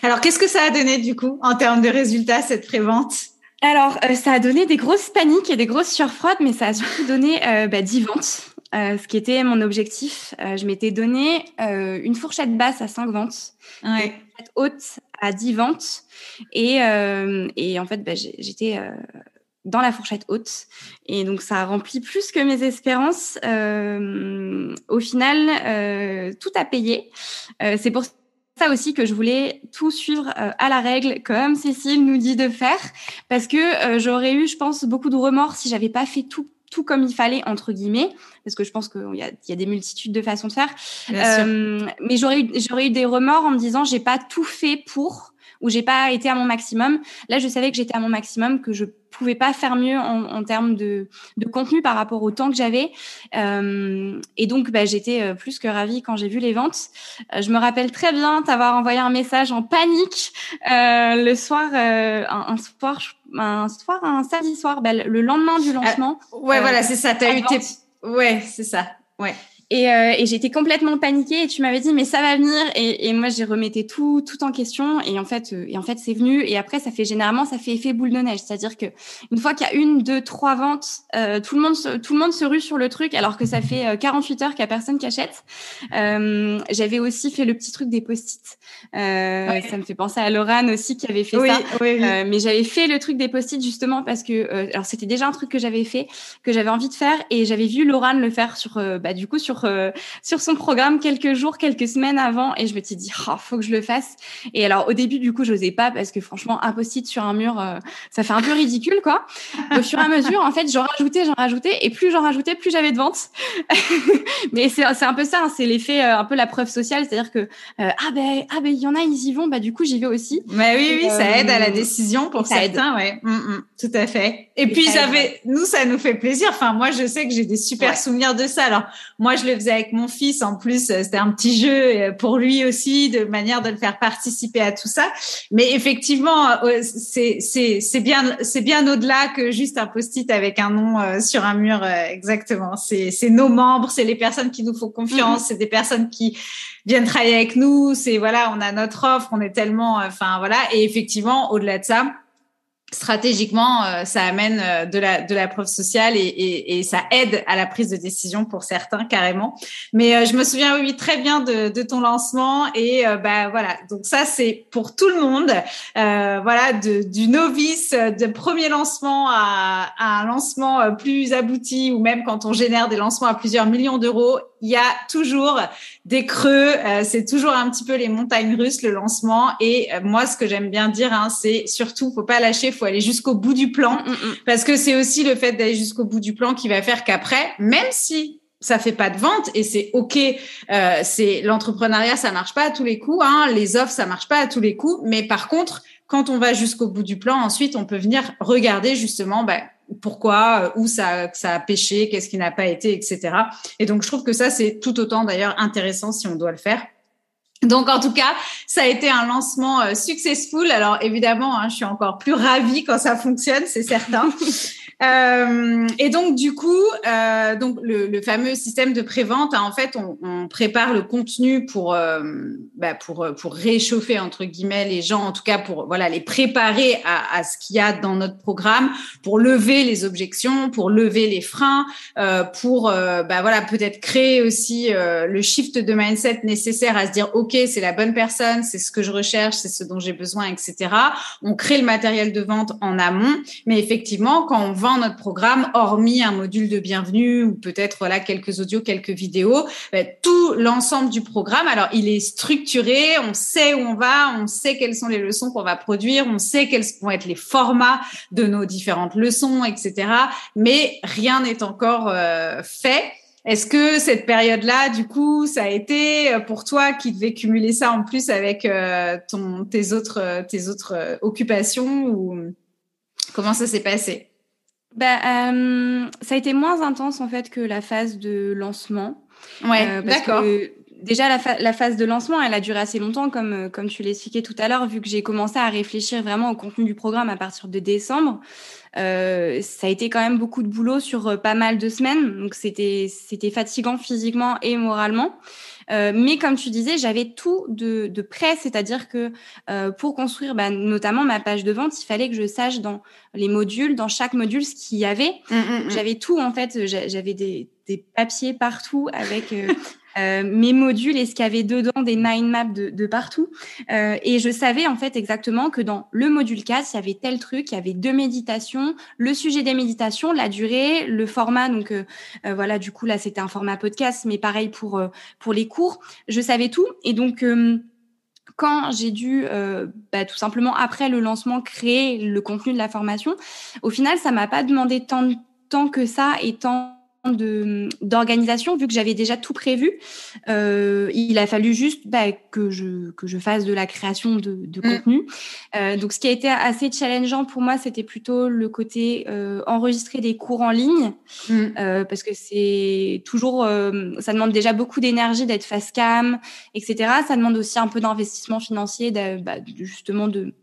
Alors qu'est-ce que ça a donné du coup en termes de résultats cette prévente? Alors ça a donné des grosses paniques et des grosses surfroides, mais ça a surtout donné bah, 10 ventes. ce qui était mon objectif, je m'étais donné une fourchette basse à 5 ventes, ouais. une fourchette haute à 10 ventes, et, et en fait, bah, j'étais dans la fourchette haute. Et donc, ça a rempli plus que mes espérances. Euh, au final, euh, tout a payé. Euh, c'est pour ça aussi que je voulais tout suivre euh, à la règle, comme Cécile nous dit de faire, parce que euh, j'aurais eu, je pense, beaucoup de remords si j'avais pas fait tout tout comme il fallait entre guillemets parce que je pense qu'il y a, y a des multitudes de façons de faire euh, mais j'aurais eu j'aurais eu des remords en me disant j'ai pas tout fait pour où j'ai pas été à mon maximum. Là, je savais que j'étais à mon maximum, que je pouvais pas faire mieux en, en termes de, de, contenu par rapport au temps que j'avais. Euh, et donc, bah, j'étais euh, plus que ravie quand j'ai vu les ventes. Euh, je me rappelle très bien t'avoir envoyé un message en panique euh, le soir, euh, un, un, soir, un soir, un samedi soir, bah, le lendemain du lancement. ouais, voilà, c'est ça. T'as eu tes, ouais, c'est ça. Ouais. Et, euh, et j'étais complètement paniquée et tu m'avais dit mais ça va venir. Et, et moi j'ai remetté tout tout en question. Et en fait euh, et en fait c'est venu. Et après ça fait généralement ça fait effet boule de neige. C'est-à-dire que une fois qu'il y a une deux trois ventes euh, tout le monde se, tout le monde se rue sur le truc alors que ça fait 48 heures qu'il y a personne qui achète. J'avais aussi fait le petit truc des post-it. Ça me fait penser à Laurent aussi qui avait fait ça. oui, mais j'avais fait le truc des post-it justement parce que alors c'était déjà un truc que j'avais fait que j'avais envie de faire. Et j'avais vu Laurent le faire sur bah du coup sur euh, sur son programme quelques jours, quelques semaines avant, et je me suis dit, oh, faut que je le fasse. Et alors au début, du coup, j'osais pas parce que franchement, un post-it sur un mur, euh, ça fait un peu ridicule, quoi. Au fur et à mesure, en fait, j'en rajoutais, j'en rajoutais, et plus j'en rajoutais, plus j'avais de ventes. Mais c'est c'est un peu ça, hein, c'est l'effet, euh, un peu la preuve sociale, c'est-à-dire que ah ben ah ben il y en a, ils y vont, bah du coup j'y vais aussi. Mais oui oui, ça aide à la décision pour certains, ouais. Mm, mm, tout à fait. Et, puis j'avais, nous ça nous fait plaisir. Enfin moi je sais que j'ai des super souvenirs de ça. Alors moi je le faisais avec mon fils. En plus, euh, c'était un petit jeu euh, pour lui aussi, de manière de le faire participer à tout ça. Mais effectivement, euh, c'est bien c'est bien au-delà que juste un post-it avec un nom sur un mur. Exactement. C'est nos membres, c'est les personnes qui nous font confiance, mm-hmm. c'est des personnes qui viennent travailler avec nous. C'est voilà, on a notre offre, on est tellement, enfin voilà. Et effectivement, au-delà de ça stratégiquement, euh, ça amène euh, de la preuve sociale et, ça aide à la prise de décision pour certains carrément. Mais euh, je me souviens oui très bien de, ton lancement et bah voilà donc ça c'est pour tout le monde voilà du novice de premier lancement à, un lancement plus abouti ou même quand on génère des lancements à plusieurs millions d'euros il y a toujours des creux, c'est toujours un petit peu les montagnes russes le lancement. Et moi, ce que j'aime bien dire, hein, c'est surtout, faut pas lâcher, faut aller jusqu'au bout du plan, mm, mm, mm. parce que c'est aussi le fait d'aller jusqu'au bout du plan qui va faire qu'après, même si ça fait pas de vente et c'est ok. Euh, c'est l'entrepreneuriat, ça marche pas à tous les coups. Hein, les offres, ça marche pas à tous les coups. Mais par contre, quand on va jusqu'au bout du plan, ensuite, on peut venir regarder justement bah, pourquoi, euh, où ça, a pêché, qu'est-ce qui n'a pas été, etc. Et donc, je trouve que ça, c'est tout autant d'ailleurs intéressant si on doit le faire. Donc en tout cas, ça a été un lancement euh, successful. Alors évidemment, hein, je suis encore plus ravie quand ça fonctionne, c'est certain. Euh, et donc du coup, euh, donc le, fameux système de prévente, hein, en fait, on, prépare le contenu pour euh, bah, pour réchauffer entre guillemets les gens, en tout cas pour voilà les préparer à, ce qu'il y a dans notre programme, pour lever les objections, pour lever les freins, pour bah voilà peut-être créer aussi le shift de mindset nécessaire à se dire ok c'est la bonne personne, c'est ce que je recherche, c'est ce dont j'ai besoin, etc. On crée le matériel de vente en amont, mais effectivement quand on vend notre programme, hormis un module de bienvenue ou peut-être voilà quelques audios, quelques vidéos, ben, tout l'ensemble du programme. Alors il est structuré, on sait où on va, on sait quelles sont les leçons qu'on va produire, on sait quels vont être les formats de nos différentes leçons, etc. Mais rien n'est encore euh, fait. Est-ce que cette période-là, du coup, ça a été euh, pour toi qui devais cumuler ça en plus avec euh, ton, tes autres, tes autres occupations ou comment ça s'est passé? Bah, euh, ça a été moins intense en fait que la phase de lancement. Ouais, euh, d'accord. Déjà, la, la, phase de lancement, elle a duré assez longtemps, comme, euh, comme tu l'expliquais tout à l'heure, vu que j'ai commencé à réfléchir vraiment au contenu du programme à partir de décembre. Euh, ça a été quand même beaucoup de boulot sur euh, pas mal de semaines, donc c'était c'était fatigant physiquement et moralement. Euh, mais comme tu disais, j'avais tout de, de prêt, c'est-à-dire que euh, pour construire bah, notamment ma page de vente, il fallait que je sache dans les modules, dans chaque module, ce qu'il y avait. Mmh, mmh, mmh. J'avais tout en fait, j'avais des, des papiers partout avec euh, euh, mes modules et ce qu'il y avait dedans des mind maps de, de partout. Euh, et je savais en fait exactement que dans le module 4, il y avait tel truc, il y avait deux méditations, le sujet des méditations, la durée, le format. Donc euh, euh voilà, du coup là c'était un format podcast, mais pareil pour euh, pour les cours. Je savais tout et donc quand j'ai dû euh, bah, tout simplement après le lancement créer le contenu de la formation, au final ça m'a pas demandé tant de temps que ça et tant d'organisation vu que j'avais déjà tout prévu. Euh, il a fallu juste bah, que je que je fasse de la création de, de mm. contenu. Euh, donc ce qui a été assez challengeant pour moi, c'était plutôt le côté euh, enregistrer des cours en ligne mm. euh, parce que c'est toujours euh, ça demande déjà beaucoup d'énergie d'être face cam, etc. Ça demande aussi un peu d'investissement financier, bah, justement de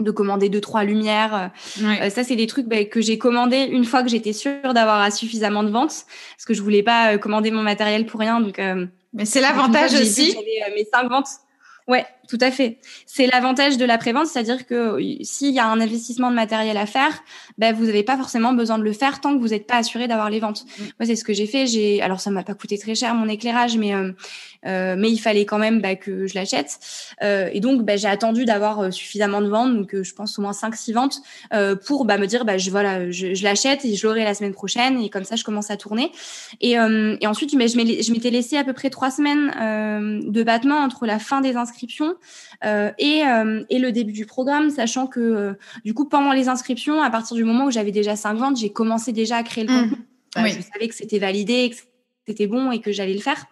de commander deux trois lumières. Euh, ça c'est des trucs bah, que j'ai commandé une fois que j'étais sûre d'avoir suffisamment de ventes parce que je voulais pas commander mon matériel pour rien donc mais c'est l'avantage aussi. J'avais mes cinq ventes. Ouais, tout à fait. C'est l'avantage de la prévente, c'est-à-dire que euh, s'il y a un investissement de matériel à faire, ben vous n'avez pas forcément besoin de le faire tant que vous n'êtes pas assuré d'avoir les ventes. Mm. Moi, c'est ce que j'ai fait. J'ai, alors ça m'a pas coûté très cher mon éclairage, mais euh, euh, mais il fallait quand même bah, que je l'achète. Euh, et donc, bah, j'ai attendu d'avoir suffisamment de ventes, donc je pense au moins 5-6 ventes, pour bah, me dire, bah, je, voilà, je, je l'achète et je l'aurai la semaine prochaine. Et comme ça, je commence à tourner. Et, et ensuite, mais je m'étais laissé à peu près trois semaines de battement entre la fin des inscriptions et, et le début du programme, sachant que du coup, pendant les inscriptions, à partir du moment où j'avais déjà 5 ventes, j'ai commencé déjà à créer le mmh. contenu. oui. Je savais que c'était validé, que c'était bon et que j'allais le faire.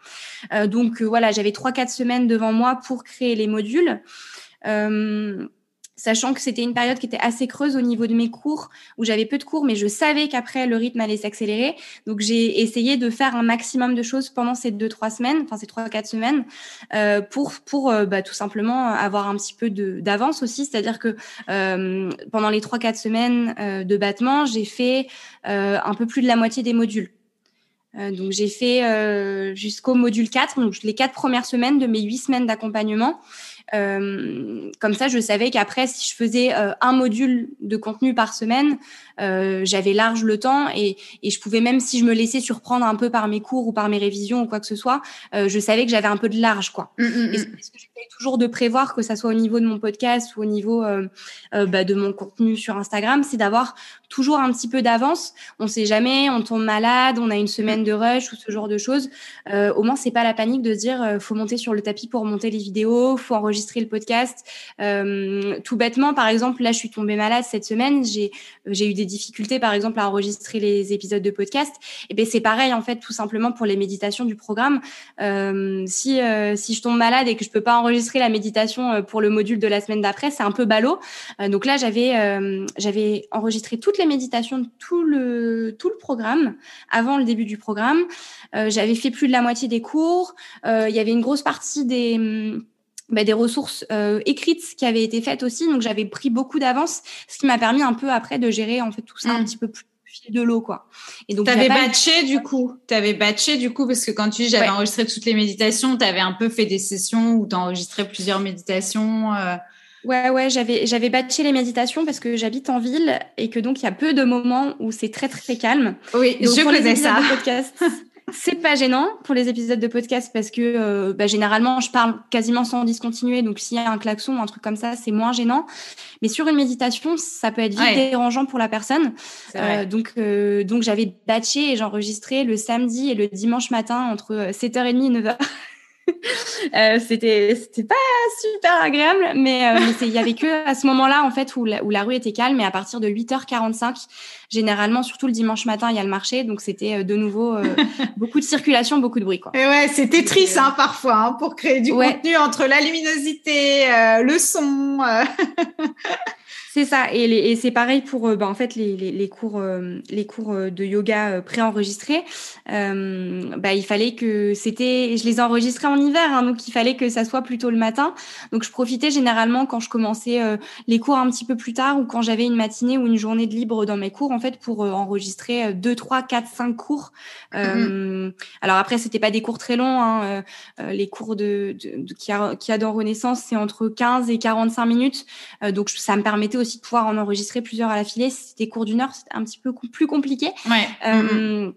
Euh, donc euh, voilà, j'avais trois quatre semaines devant moi pour créer les modules. Euh, sachant que c'était une période qui était assez creuse au niveau de mes cours, où j'avais peu de cours, mais je savais qu'après le rythme allait s'accélérer. Donc j'ai essayé de faire un maximum de choses pendant ces deux trois semaines, enfin ces trois quatre semaines, euh, pour pour euh, bah, tout simplement avoir un petit peu d'avance aussi. C'est-à-dire que euh, pendant les trois quatre semaines de battement, j'ai fait un peu plus de la moitié des modules. Donc j'ai fait jusqu'au module 4, donc les quatre premières semaines de mes huit semaines d'accompagnement. Euh, comme ça, je savais qu'après, si je faisais un module de contenu par semaine, j'avais large le temps et, et, je pouvais même si je me laissais surprendre un peu par mes cours ou par mes révisions ou quoi que ce soit, je savais que j'avais un peu de large, quoi. Mmh, mmh, et ce que j'essaie toujours de prévoir, que ça soit au niveau de mon podcast ou au niveau bah, de mon contenu sur Instagram, c'est d'avoir toujours un petit peu d'avance. On sait jamais, on tombe malade, on a une semaine de rush ou ce genre de choses. Euh, au moins, c'est pas la panique de se dire euh, faut monter sur le tapis pour monter les vidéos, faut enregistrer le podcast. Euh, tout bêtement, par exemple, là, je suis tombée malade cette semaine. J'ai j'ai eu des difficultés, par exemple, à enregistrer les épisodes de podcast. Et ben c'est pareil en fait, tout simplement pour les méditations du programme. Euh, si euh, si je tombe malade et que je peux pas enregistrer la méditation euh, pour le module de la semaine d'après, c'est un peu ballot. donc là, j'avais j'avais enregistré toutes les méditations, tout le, tout le programme, avant le début du programme. Euh, j'avais fait plus de la moitié des cours. Euh, il y avait une grosse partie des, bah, des ressources euh, écrites qui avaient été faites aussi. Donc, j'avais pris beaucoup d'avance, ce qui m'a permis un peu après de gérer en fait tout ça un mm. petit peu plus fil de l'eau quoi. Et donc t'avais batché du coup, t'avais batché du coup parce que quand tu dis j'avais enregistré toutes les méditations, t'avais un peu fait des sessions où t'enregistrais plusieurs méditations. Ouais, ouais, j'avais j'avais batché les méditations parce que j'habite en ville et que donc il y a peu de moments où c'est très très calme. Oui, je connais ça. c'est pas gênant pour les épisodes de podcast parce que euh, bah, généralement je parle quasiment sans discontinuer, donc s'il y a un klaxon ou un truc comme ça, c'est moins gênant. Mais sur une méditation, ça peut être vite dérangeant pour la personne. Euh, donc euh, donc j'avais batché et j'enregistrais le samedi et le dimanche matin entre 7h30 et 9h. Euh, c'était c'était pas super agréable, mais euh, il y avait que à ce moment-là en fait où la, où la rue était calme. Et à partir de 8h45, généralement, surtout le dimanche matin, il y a le marché, donc c'était euh, de nouveau beaucoup de circulation, beaucoup de bruit. Quoi. Et ouais, c'était triste hein, parfois hein, pour créer du contenu entre la luminosité, le son. C'est ça, et, et c'est pareil pour bah, en fait les, les, les cours euh, les cours euh, de yoga préenregistrés. Euh, bah, il fallait que c'était, je les enregistrais en hiver, hein, donc il fallait que ça soit plutôt le matin. Donc je profitais généralement quand je commençais les cours un petit peu plus tard ou quand j'avais une matinée ou une journée de libre dans mes cours en fait pour enregistrer deux, trois, quatre, cinq cours. Mm-hmm. Alors après c'était pas des cours très longs, hein, les cours de, de, de qui a, qui a dans Renaissance c'est entre 15 et 45 minutes, donc ça me permettait aussi de pouvoir en enregistrer plusieurs à la filée. c'était cours d'une heure, c'était un petit peu plus compliqué. Ouais. Euh, mm-hmm.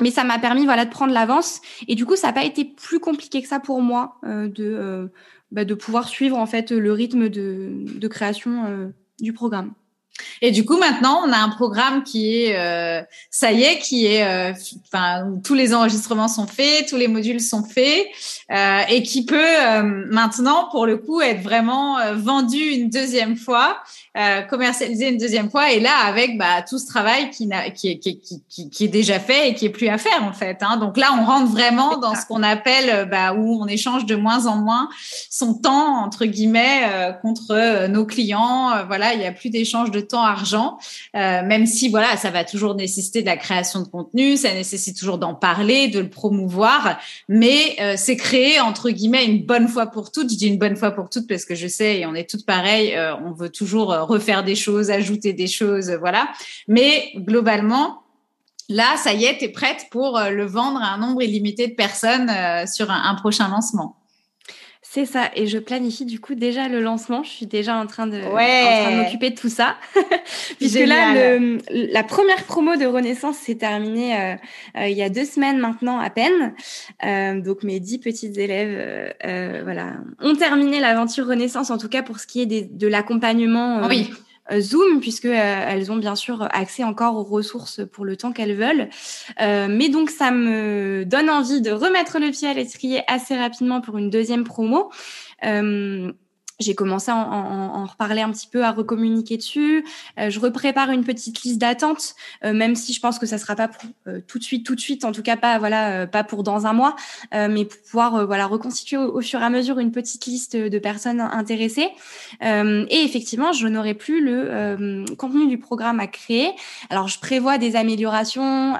Mais ça m'a permis voilà de prendre l'avance et du coup ça n'a pas été plus compliqué que ça pour moi euh, de euh, bah, de pouvoir suivre en fait le rythme de, de création du programme. Et du coup, maintenant, on a un programme qui est, euh, ça y est, qui est, euh, enfin, tous les enregistrements sont faits, tous les modules sont faits, euh, et qui peut maintenant, pour le coup, être vraiment vendu une deuxième fois, commercialisé une deuxième fois, et là, avec bah, tout ce travail qui, qui, qui, qui, est déjà fait et qui est plus à faire en fait. Hein. Donc là, on rentre vraiment dans ce qu'on appelle, bah, où on échange de moins en moins son temps entre guillemets contre nos clients. voilà, il n'y a plus d'échange de autant argent, euh, même si voilà, ça va toujours nécessiter de la création de contenu, ça nécessite toujours d'en parler, de le promouvoir, mais euh, c'est créé entre guillemets une bonne fois pour toutes. Je dis une bonne fois pour toutes parce que je sais et on est toutes pareilles, euh, on veut toujours refaire des choses, ajouter des choses, voilà. Mais globalement, là, ça y est, tu es prête pour le vendre à un nombre illimité de personnes sur un prochain lancement. C'est ça, et je planifie du coup déjà le lancement. Je suis déjà en train de, de m'occuper de tout ça, puisque là, le, la première promo de Renaissance s'est terminée euh, euh, il y a deux semaines maintenant à peine. Euh, donc mes dix petites élèves, voilà, ont terminé l'aventure Renaissance, en tout cas pour ce qui est des, de l'accompagnement. oui Zoom, puisque euh, elles ont bien sûr accès encore aux ressources pour le temps qu'elles veulent. Euh, mais donc ça me donne envie de remettre le pied à l'étrier assez rapidement pour une deuxième promo j'ai commencé à en, reparler un petit peu, à recommuniquer dessus. Euh, je reprépare une petite liste d'attente, euh, même si je pense que ça sera pas pour, euh, tout de suite, tout de suite, en tout cas pas voilà, pas pour dans un mois, mais pour pouvoir voilà reconstituer au, fur et à mesure une petite liste de personnes intéressées. et effectivement, je n'aurai plus le contenu du programme à créer. Alors, je prévois des améliorations,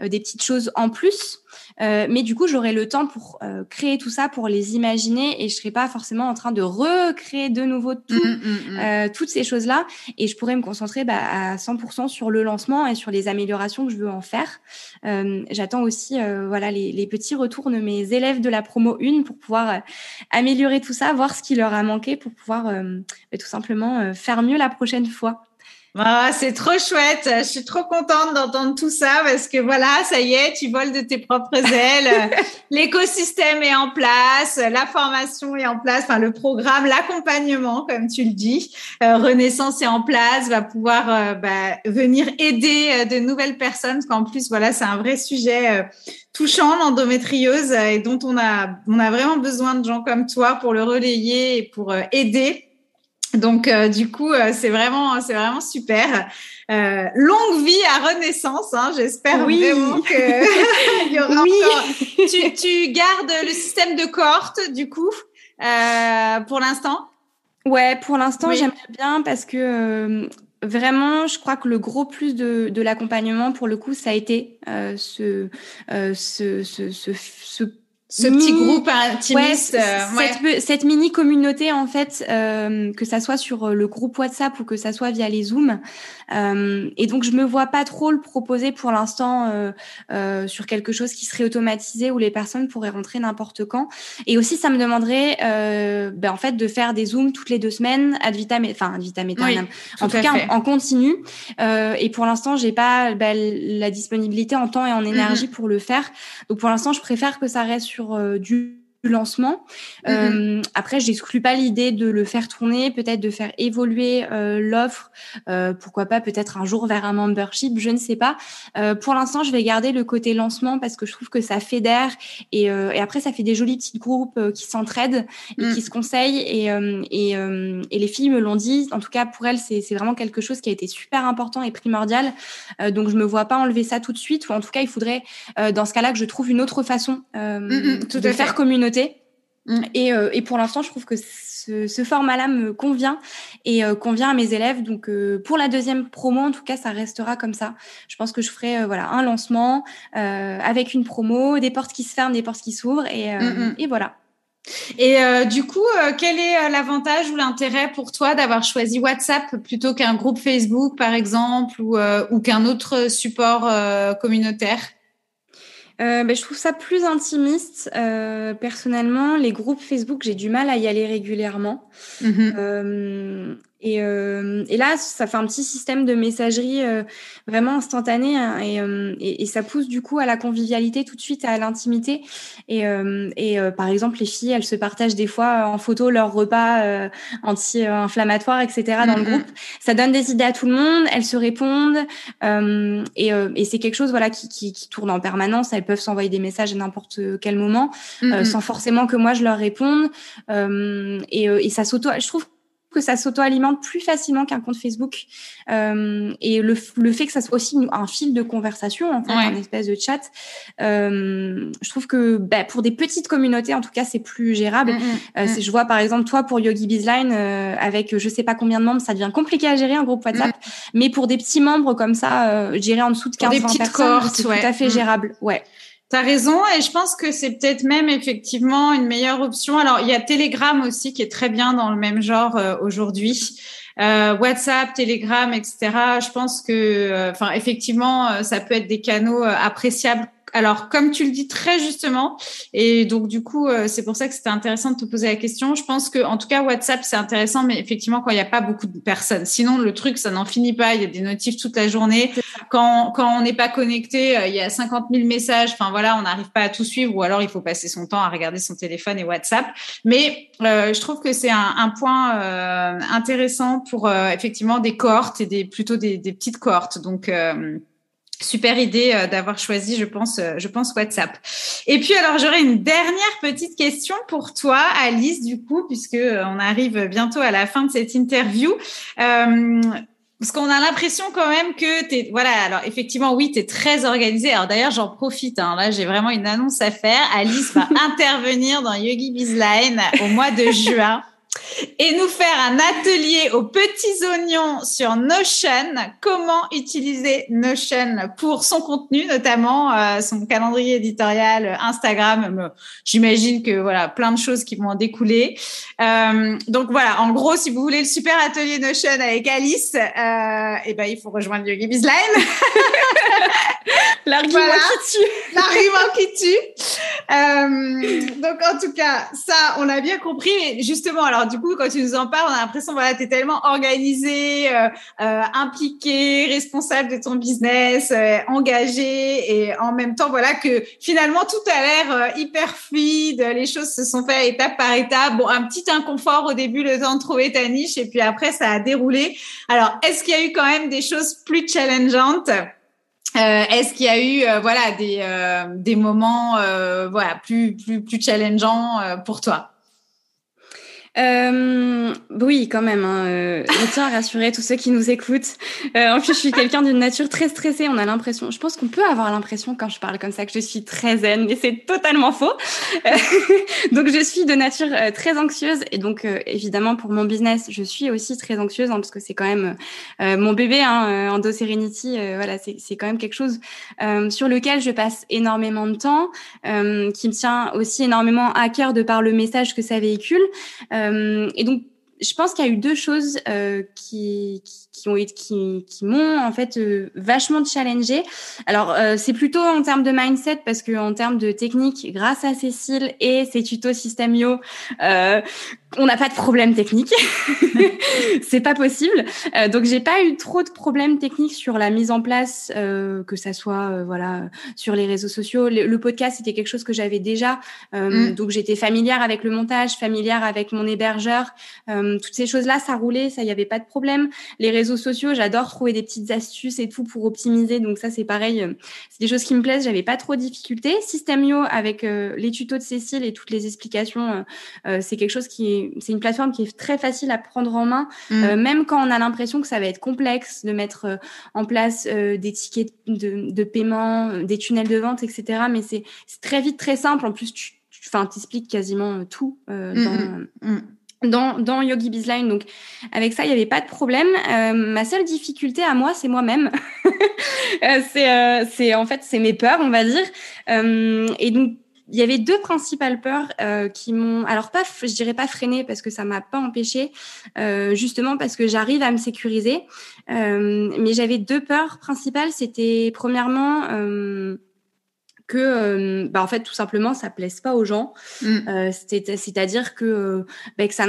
des petites choses en plus. Euh, mais du coup, j'aurai le temps pour euh, créer tout ça, pour les imaginer, et je serai pas forcément en train de recréer de nouveau tout, mmh, mmh, mmh. Euh, toutes ces choses-là, et je pourrais me concentrer bah, à 100% sur le lancement et sur les améliorations que je veux en faire. J'attends aussi, voilà, les, les, petits retours de mes élèves de la promo 1 pour pouvoir améliorer tout ça, voir ce qui leur a manqué, pour pouvoir bah, tout simplement faire mieux la prochaine fois. Ah, c'est trop chouette. Je suis trop contente d'entendre tout ça parce que voilà, ça y est, tu voles de tes propres ailes. L'écosystème est en place, la formation est en place, enfin le programme, l'accompagnement, comme tu le dis. Euh, Renaissance est en place, va pouvoir euh, bah, venir aider euh, de nouvelles personnes parce qu'en plus, voilà, c'est un vrai sujet touchant l'endométriose et dont on a on a vraiment besoin de gens comme toi pour le relayer et pour aider donc euh, du coup, euh, c'est vraiment, c'est vraiment super. Euh, longue vie à Renaissance, hein, j'espère vraiment qu'il y aura encore. Tu, tu, gardes le système de cohorte du coup pour l'instant? Ouais, pour l'instant, j'aimerais bien parce que vraiment, je crois que le gros plus de, de l'accompagnement, pour le coup, ça a été ce, ce, ce, ce, ce ce petit groupe intimiste, euh, cette, mini communauté en fait, euh, que ça soit sur euh, le groupe WhatsApp ou que ça soit via les Zooms. Euh, et donc je me vois pas trop le proposer pour l'instant euh, sur quelque chose qui serait automatisé où les personnes pourraient rentrer n'importe quand. Et aussi ça me demanderait ben, en fait de faire des Zooms toutes les deux semaines ad vitam, enfin ad vitam en tout cas en, continu. et pour l'instant j'ai pas ben, la disponibilité en temps et en énergie pour le faire. Donc pour l'instant je préfère que ça reste sur euh, du lancement. Mhm. Euh, après, j'exclus pas l'idée de le faire tourner, peut-être de faire évoluer euh, l'offre, euh, pourquoi pas peut-être un jour vers un membership, je ne sais pas. Euh, pour l'instant, je vais garder le côté lancement parce que je trouve que ça fédère et, et après ça fait des jolis petits groupes qui s'entraident et mm. qui se conseillent et, et, et, les filles me l'ont dit. En tout cas, pour elles, c'est vraiment quelque chose qui a été super important et primordial. donc, je me vois pas enlever ça tout de suite ou en tout cas, il faudrait dans ce cas-là que je trouve une autre façon mm, mm, de faire communauté Mm. Et, euh, et, pour l'instant, je trouve que ce, ce format-là me convient et euh, convient à mes élèves. Donc, euh, pour la deuxième promo, en tout cas, ça restera comme ça. Je pense que je ferai voilà un lancement avec une promo, des portes qui se ferment, des portes qui s'ouvrent, et, mm, mm. et voilà. Et du coup, quel est l'avantage ou l'intérêt pour toi d'avoir choisi WhatsApp plutôt qu'un groupe Facebook, par exemple, ou, ou qu'un autre support communautaire? Euh, ben, je trouve ça plus intimiste. Euh, personnellement, les groupes Facebook, j'ai du mal à y aller régulièrement. Mm-hmm. Euh, et, euh, et, là, ça fait un petit système de messagerie euh, vraiment instantané hein, euh, et, et, ça pousse du coup à la convivialité tout de suite, à l'intimité. Et, et par exemple, les filles, elles se partagent des fois en photo leur repas anti-inflammatoire, etc. dans le mm-hmm. groupe. Ça donne des idées à tout le monde, elles se répondent et, et c'est quelque chose voilà qui, qui, qui, tourne en permanence. Elles peuvent s'envoyer des messages à n'importe quel moment mm-hmm. sans forcément que moi je leur réponde. et, et ça s'auto. Je trouve que ça s'auto-alimente plus facilement qu'un compte Facebook. Euh, et le, le, fait que ça soit aussi un fil de conversation, en fait, un espèce de chat, euh, je trouve que bah, pour des petites communautés, en tout cas, c'est plus gérable. Mm, mm, euh, mm. Je vois, par exemple, toi, pour Yogi Bizline, euh, avec je sais pas combien de membres, ça devient compliqué à gérer un groupe WhatsApp. Mais pour des petits membres comme ça, euh, gérer en dessous de 15-20 personnes, c'est tout à fait gérable. Ouais. T'as raison et je pense que c'est peut-être même effectivement une meilleure option. Alors il y a Telegram aussi qui est très bien dans le même genre euh, aujourd'hui. Euh, WhatsApp, Telegram, etc. Je pense que, euh, enfin effectivement, ça peut être des canaux appréciables alors, comme tu le dis très justement, et donc du coup, euh, c'est pour ça que c'était intéressant de te poser la question. Je pense que, en tout cas, WhatsApp c'est intéressant, mais effectivement quand il n'y a pas beaucoup de personnes. Sinon, le truc ça n'en finit pas. Il y a des notifs toute la journée. Quand quand on n'est pas connecté, euh, il y a 50 000 messages. Enfin voilà, on n'arrive pas à tout suivre, ou alors il faut passer son temps à regarder son téléphone et WhatsApp. Mais euh, je trouve que c'est un, un, point intéressant pour effectivement des cohortes et des plutôt des, des petites cohortes. Donc Super idée euh, d'avoir choisi, je pense, euh, je pense WhatsApp. Et puis alors j'aurais une dernière petite question pour toi, Alice, du coup, puisque euh, on arrive bientôt à la fin de cette interview. Euh, parce qu'on a l'impression quand même que tu voilà, alors effectivement, oui, tu es très organisée. Alors d'ailleurs, j'en profite. Hein, là, j'ai vraiment une annonce à faire. Alice va intervenir dans Yogi Bizline au mois de juin et nous faire un atelier aux petits oignons sur Notion, comment utiliser Notion pour son contenu, notamment euh, son calendrier éditorial, Instagram. J'imagine que voilà, plein de choses qui vont en découler. Euh, donc voilà, en gros, si vous voulez le super atelier Notion avec Alice, euh, eh ben il faut rejoindre Yogi Bizline. L'argument qui tue. L'argument qui tue. Donc en tout cas, ça, on l'a bien compris. Justement, alors du coup, quand tu nous en parles, on a l'impression, voilà, tu es tellement organisé, euh, euh, impliqué, responsable de ton business, euh, engagé, et en même temps, voilà, que finalement, tout a l'air euh, hyper fluide, les choses se sont faites étape par étape. Bon, un petit inconfort au début, le temps de trouver ta niche, et puis après, ça a déroulé. Alors, est-ce qu'il y a eu quand même des choses plus challengeantes? Euh, Est-ce qu'il y a eu euh, voilà des, euh, des moments voilà plus plus plus challengeants pour toi? Euh, oui, quand même. Hein, euh, je tiens à rassurer tous ceux qui nous écoutent. Euh, en plus, je suis quelqu'un d'une nature très stressée. On a l'impression, je pense qu'on peut avoir l'impression quand je parle comme ça que je suis très zen, mais c'est totalement faux. Euh, donc, je suis de nature euh, très anxieuse et donc évidemment pour mon business, je suis aussi très anxieuse hein, parce que c'est quand même mon bébé, hein, Endo Serenity. voilà, c'est quand même quelque chose sur lequel je passe énormément de temps, qui me tient aussi énormément à cœur de par le message que ça véhicule. Euh, et donc, je pense qu'il y a eu deux choses euh, qui, ont été, qui, m'ont en fait euh, vachement challengé. Alors euh, c'est plutôt en termes de mindset parce que en termes de technique, grâce à Cécile et ses tutos Systemio, euh, on n'a pas de problème technique. c'est pas possible. Euh, donc j'ai pas eu trop de problèmes techniques sur la mise en place, euh, que ça soit euh, voilà sur les réseaux sociaux. Le, podcast c'était quelque chose que j'avais déjà, mm. donc j'étais familière avec le montage, familière avec mon hébergeur. toutes ces choses là, ça roulait, ça y avait pas de problème. Les réseaux sociaux, j'adore trouver des petites astuces et tout pour optimiser. Donc ça c'est pareil, c'est des choses qui me plaisent. J'avais pas trop de difficultés. Systemio avec les tutos de Cécile et toutes les explications, c'est quelque chose qui est c'est une plateforme qui est très facile à prendre en main, mm. euh, même quand on a l'impression que ça va être complexe de mettre euh, en place euh, des tickets de, de, paiement, des tunnels de vente, etc. Mais c'est très vite très simple. En plus, tu, t'expliques quasiment tout mm, dans. Mm, dans, dans Yogi Bizline. Donc, avec ça, il n'y avait pas de problème. ma seule difficulté à moi, c'est moi-même. c'est, c'est en fait, c'est mes peurs, on va dire. et donc, il y avait deux principales peurs euh, qui m'ont, alors pas, je dirais pas freiné parce que ça m'a pas empêché, euh, justement parce que j'arrive à me sécuriser. Euh, mais j'avais deux peurs principales. C'était premièrement euh, que euh, bah en fait tout simplement ça plaise pas aux gens. Mm. euh, c'est-à-dire que, bah, que ça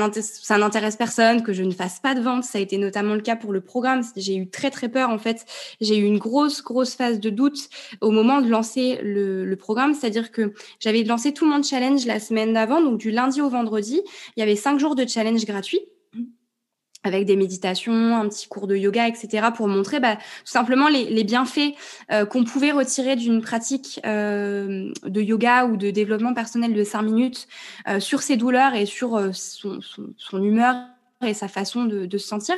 n'intéresse personne que je ne fasse pas de vente. Ça a été notamment le cas pour le programme. J'ai eu très très peur en fait. J'ai eu une grosse grosse phase de doute au moment de lancer le, le programme. C'est-à-dire que j'avais lancé tout mon challenge la semaine d'avant donc du lundi au vendredi. Il y avait cinq jours de challenge gratuit avec des méditations, un petit cours de yoga, etc., pour montrer bah, tout simplement les, bienfaits euh, qu'on pouvait retirer d'une pratique euh, de yoga ou de développement personnel de cinq minutes euh, sur ses douleurs et sur son, humeur et sa façon de, se sentir.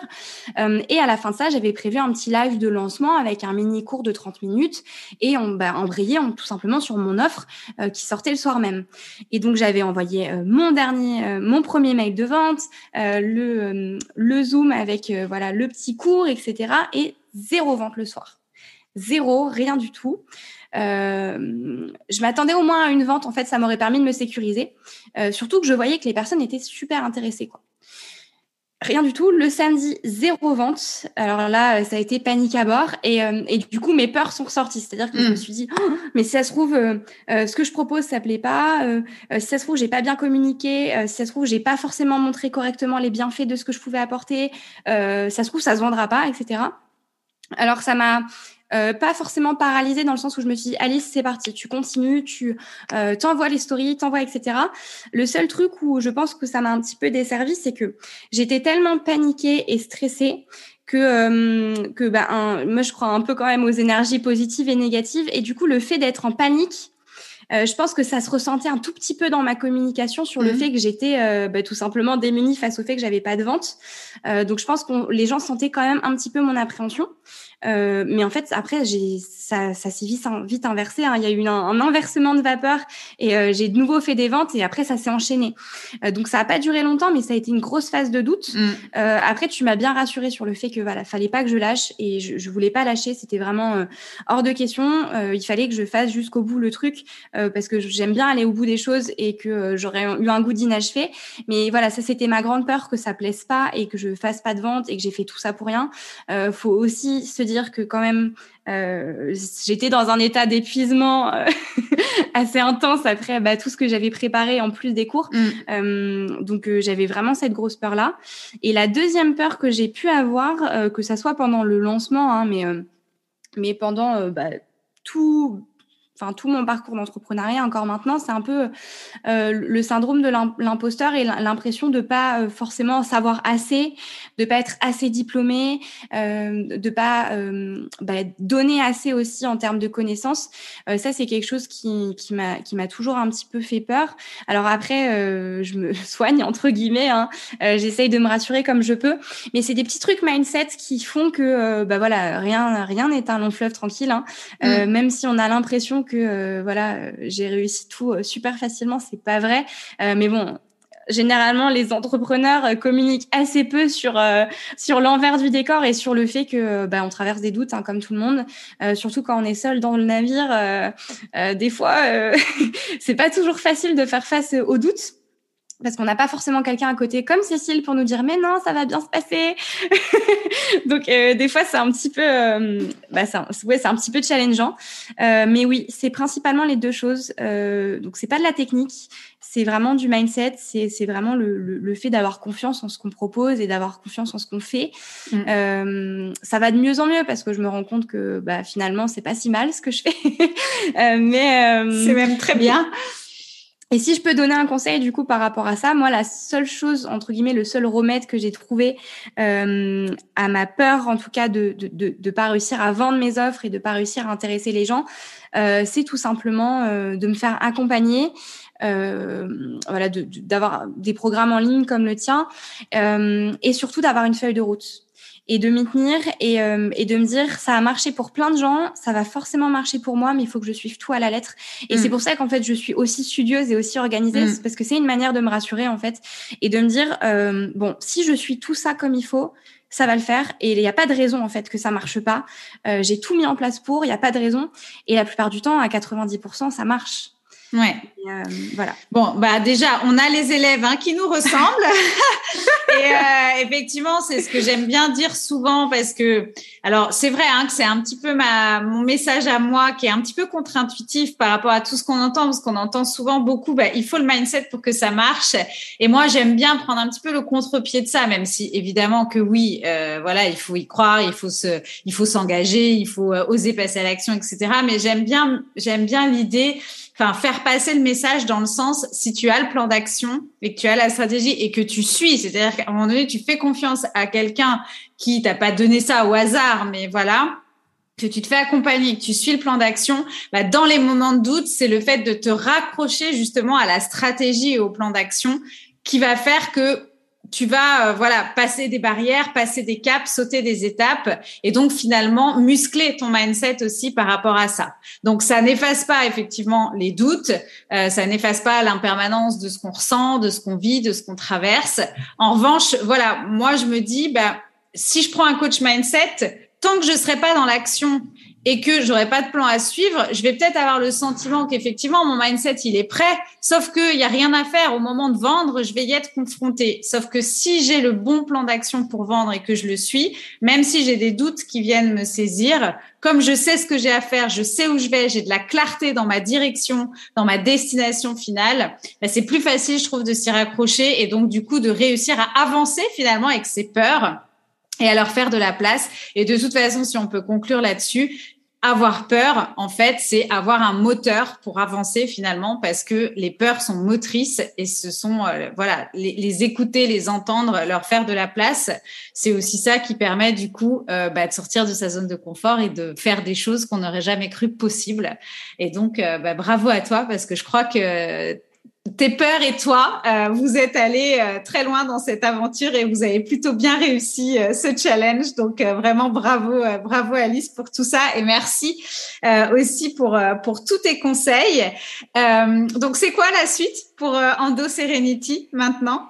Euh, et à la fin de ça, j'avais prévu un petit live de lancement avec un mini cours de 30 minutes et on bah, embrayait tout simplement sur mon offre euh, qui sortait le soir même. Et donc j'avais envoyé euh, mon dernier, mon premier mail de vente, le, le Zoom avec voilà le petit cours, etc. Et zéro vente le soir. Zéro, rien du tout. je m'attendais au moins à une vente. En fait, ça m'aurait permis de me sécuriser. surtout que je voyais que les personnes étaient super intéressées. Quoi. Rien du tout. Le samedi, zéro vente. Alors là, ça a été panique à bord. Et, euh, et du coup, mes peurs sont ressorties. C'est-à-dire que je me mm. suis dit, oh, mais si ça se trouve, euh, euh, ce que je propose, ça plaît pas. si ça se trouve, j'ai pas bien communiqué. si ça se trouve, j'ai pas forcément montré correctement les bienfaits de ce que je pouvais apporter. ça se trouve, ça se vendra pas, etc. Alors ça m'a euh, pas forcément paralysée dans le sens où je me suis dit Alice c'est parti tu continues tu euh, t'envoies les stories t'envoies etc le seul truc où je pense que ça m'a un petit peu desservi c'est que j'étais tellement paniquée et stressée que euh, que bah moi je crois un peu quand même aux énergies positives et négatives et du coup le fait d'être en panique euh, je pense que ça se ressentait un tout petit peu dans ma communication sur le mmh. fait que j'étais euh, bah, tout simplement démunie face au fait que j'avais pas de vente. Euh, donc je pense que les gens sentaient quand même un petit peu mon appréhension. Euh, mais en fait, après, j'ai ça, ça s'est vite, vite inversé. Hein. Il y a eu un, un inversement de vapeur et euh, j'ai de nouveau fait des ventes et après, ça s'est enchaîné. Euh, donc, ça n'a pas duré longtemps, mais ça a été une grosse phase de doute. Mm. après, tu m'as bien rassuré sur le fait que voilà, fallait pas que je lâche et je, je voulais pas lâcher. C'était vraiment hors de question. il fallait que je fasse jusqu'au bout le truc parce que j'aime bien aller au bout des choses et que j'aurais eu un goût d'inachevé. Mais voilà, ça c'était ma grande peur que ça plaise pas et que je fasse pas de vente et que j'ai fait tout ça pour rien. faut aussi se dire que quand même, euh, j'étais dans un état d'épuisement euh, assez intense après bah, tout ce que j'avais préparé en plus des cours. Mm. Euh, donc j'avais vraiment cette grosse peur là. Et la deuxième peur que j'ai pu avoir, que ça soit pendant le lancement, hein, mais mais pendant bah, tout enfin tout mon parcours d'entrepreneuriat encore maintenant, c'est un peu euh, le syndrome de l'imposteur et l'impression de pas euh, forcément savoir assez, de pas être assez diplômé, euh, de pas euh, bah, donner assez aussi en termes de connaissances. Euh, ça c'est quelque chose qui qui m'a qui m'a toujours un petit peu fait peur. Alors après je me soigne entre guillemets, hein. j'essaye de me rassurer comme je peux, mais c'est des petits trucs mindset qui font que bah voilà rien rien n'est un long fleuve tranquille. Hein. Mmh. Même si on a l'impression que euh, voilà, j'ai réussi tout euh, super facilement, c'est pas vrai. Euh, mais bon, généralement les entrepreneurs communiquent assez peu sur l'envers du décor et sur le fait que bah, on traverse des doutes hein, comme tout le monde surtout quand on est seul dans le navire des fois c'est pas toujours facile de faire face aux doutes parce qu'on n'a pas forcément quelqu'un à côté comme Cécile pour nous dire mais non ça va bien se passer. Donc euh, des fois c'est un petit peu euh, bah, ouais, c'est un petit peu challengeant. Euh, mais oui c'est principalement les deux choses. Euh, donc c'est pas de la technique c'est vraiment du mindset c'est c'est vraiment le, le, fait d'avoir confiance en ce qu'on propose et d'avoir confiance en ce qu'on fait. Mm. euh, ça va de mieux en mieux parce que je me rends compte que bah finalement c'est pas si mal ce que je fais. Mais c'est même très bien et si je peux donner un conseil du coup par rapport à ça, moi la seule chose entre guillemets, le seul remède que j'ai trouvé euh, à ma peur en tout cas de, de de, pas réussir à vendre mes offres et de pas réussir à intéresser les gens, euh, c'est tout simplement euh, de me faire accompagner. Voilà, d'avoir des programmes en ligne comme le tien et surtout d'avoir une feuille de route et de m'y tenir et, euh, et, de me dire ça a marché pour plein de gens, ça va forcément marcher pour moi, mais il faut que je suive tout à la lettre. Et mm. c'est pour ça qu'en fait je suis aussi studieuse et aussi organisée, mm. parce que c'est une manière de me rassurer en fait et de me dire euh, bon si je suis tout ça comme il faut, ça va le faire et il n'y a pas de raison en fait que ça marche pas. Euh, J'ai tout mis en place pour, il n'y a pas de raison et la plupart du temps à 90% ça marche. Ouais. Euh, voilà. Bon, bah déjà, on a les élèves hein, qui nous ressemblent. et euh, effectivement, c'est ce que j'aime bien dire souvent parce que, alors c'est vrai hein, que c'est un petit peu ma mon message à moi qui est un petit peu contre-intuitif par rapport à tout ce qu'on entend parce qu'on entend souvent beaucoup. Bah, il faut le mindset pour que ça marche. Et moi, j'aime bien prendre un petit peu le contre-pied de ça, même si évidemment que oui, euh, voilà, il faut y croire, il faut se, il faut s'engager, il faut euh, oser passer à l'action, etc. Mais j'aime bien, j'aime bien l'idée enfin faire passer le message dans le sens si tu as le plan d'action et que tu as la stratégie et que tu suis, c'est-à-dire qu'à un moment donné tu fais confiance à quelqu'un qui t'a pas donné ça au hasard, mais voilà que tu te fais accompagner, que tu suis le plan d'action, bah dans les moments de doute, c'est le fait de te raccrocher justement à la stratégie et au plan d'action qui va faire que tu vas euh, voilà passer des barrières, passer des caps, sauter des étapes et donc finalement muscler ton mindset aussi par rapport à ça. Donc ça n'efface pas effectivement les doutes, euh, ça n'efface pas l'impermanence de ce qu'on ressent, de ce qu'on vit, de ce qu'on traverse. En revanche, voilà, moi je me dis bah si je prends un coach mindset, tant que je serai pas dans l'action et que j'aurai pas de plan à suivre, je vais peut-être avoir le sentiment qu'effectivement mon mindset il est prêt, sauf qu'il y a rien à faire au moment de vendre, je vais y être confrontée. Sauf que si j'ai le bon plan d'action pour vendre et que je le suis, même si j'ai des doutes qui viennent me saisir, comme je sais ce que j'ai à faire, je sais où je vais, j'ai de la clarté dans ma direction, dans ma destination finale, bah, c'est plus facile je trouve de s'y raccrocher et donc du coup de réussir à avancer finalement avec ses peurs et à leur faire de la place. Et de toute façon, si on peut conclure là-dessus, avoir peur, en fait, c'est avoir un moteur pour avancer finalement, parce que les peurs sont motrices et ce sont, euh, voilà, les, écouter, les entendre, leur faire de la place, c'est aussi ça qui permet du coup euh, bah, de sortir de sa zone de confort et de faire des choses qu'on n'aurait jamais cru possibles. Et donc, euh, bah, bravo à toi, parce que je crois que tes peurs et toi, euh, vous êtes allés euh, très loin dans cette aventure et vous avez plutôt bien réussi euh, ce challenge. Donc vraiment bravo, bravo Alice pour tout ça et merci aussi pour pour tous tes conseils. donc c'est quoi la suite pour Endo Serenity maintenant?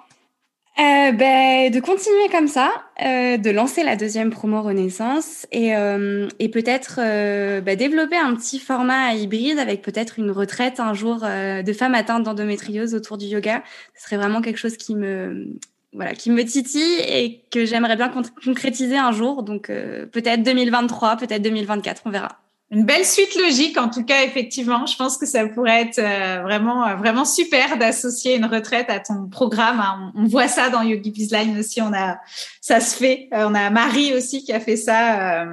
Euh, ben, De continuer comme ça, euh, de lancer la deuxième promo Renaissance et, euh, et peut-être ben, développer un petit format hybride avec peut-être une retraite un jour euh, de femmes atteintes d'endométriose autour du yoga. Ce serait vraiment quelque chose qui me, voilà, qui me titille et que j'aimerais bien concrétiser un jour. Donc euh, peut-être 2023, peut-être 2024, on verra une belle suite logique, en tout cas, effectivement. Je pense que ça pourrait être euh, vraiment, euh, vraiment super d'associer une retraite à ton programme. Hein. On, voit ça dans Yogi Bizline aussi. On a, ça se fait. Euh, on a Marie aussi qui a fait ça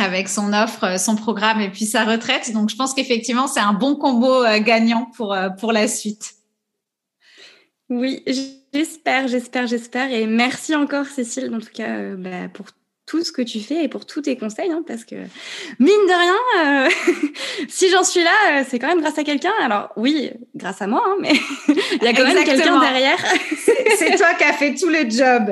avec son offre, son programme et puis sa retraite. Donc, je pense qu'effectivement, c'est un bon combo gagnant pour, pour la suite. Oui, j'espère, j'espère, j'espère. Et merci encore, Cécile, en tout cas, bah, pour tout ce que tu fais et pour tous tes conseils, hein, parce que mine de rien, euh, si j'en suis là, euh, c'est quand même grâce à quelqu'un. Alors oui, grâce à moi, hein, mais il y a quand même quelqu'un derrière. c'est toi qui as fait tout le job.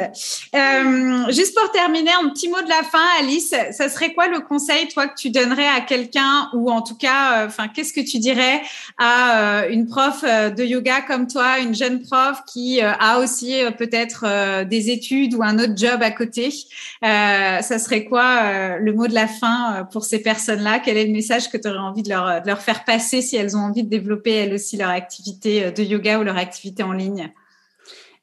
Euh, juste pour terminer, un petit mot de la fin, Alice, ça serait quoi le conseil, toi, que tu donnerais à quelqu'un, ou en tout cas, euh, enfin, qu'est-ce que tu dirais à une prof de yoga comme toi, une jeune prof qui a aussi peut-être des études ou un autre job à côté? Euh, ça serait quoi euh, le mot de la fin euh, pour ces personnes-là? Quel est le message que tu aurais envie de leur faire passer si elles ont envie de développer elles aussi leur activité de yoga ou leur activité en ligne?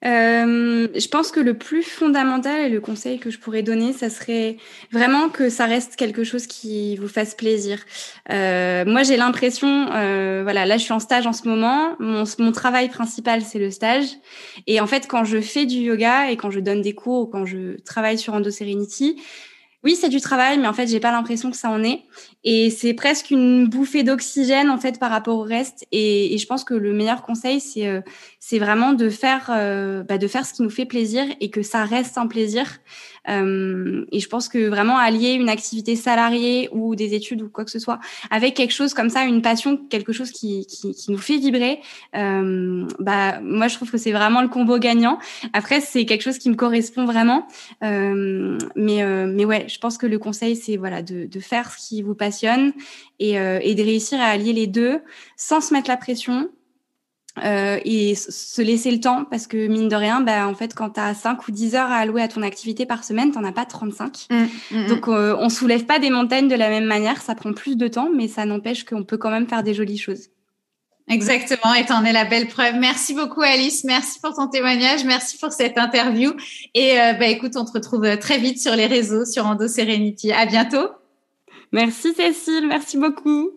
Euh, je pense que le plus fondamental et le conseil que je pourrais donner, ça serait vraiment que ça reste quelque chose qui vous fasse plaisir. Euh, moi, j'ai l'impression, euh, voilà, là, je suis en stage en ce moment. Mon, mon travail principal, c'est le stage. Et en fait, quand je fais du yoga et quand je donne des cours ou quand je travaille sur Endo Serenity, oui, c'est du travail, mais en fait, j'ai pas l'impression que ça en est. Et c'est presque une bouffée d'oxygène en fait par rapport au reste. Et, et je pense que le meilleur conseil, c'est euh, c'est vraiment de faire euh, bah, de faire ce qui nous fait plaisir et que ça reste un plaisir. Euh, et je pense que vraiment allier une activité salariée ou des études ou quoi que ce soit avec quelque chose comme ça, une passion, quelque chose qui, qui, nous fait vibrer, euh, bah moi je trouve que c'est vraiment le combo gagnant. Après c'est quelque chose qui me correspond vraiment, euh, mais euh, mais ouais, je pense que le conseil c'est voilà de, de faire ce qui vous passionne et, et de réussir à allier les deux sans se mettre la pression euh, et se laisser le temps parce que mine de rien, bah, en fait, quand tu as 5 ou 10 heures à allouer à ton activité par semaine, tu as pas 35. Mmh, mmh, mmh. Donc, euh, on soulève pas des montagnes de la même manière. Ça prend plus de temps, mais ça n'empêche qu'on peut quand même faire des jolies choses. Exactement, et en es la belle preuve. Merci beaucoup Alice, merci pour ton témoignage, merci pour cette interview. Et euh, bah, écoute, on te retrouve très vite sur les réseaux, sur Endo Serenity. À bientôt. Merci Cécile, merci beaucoup.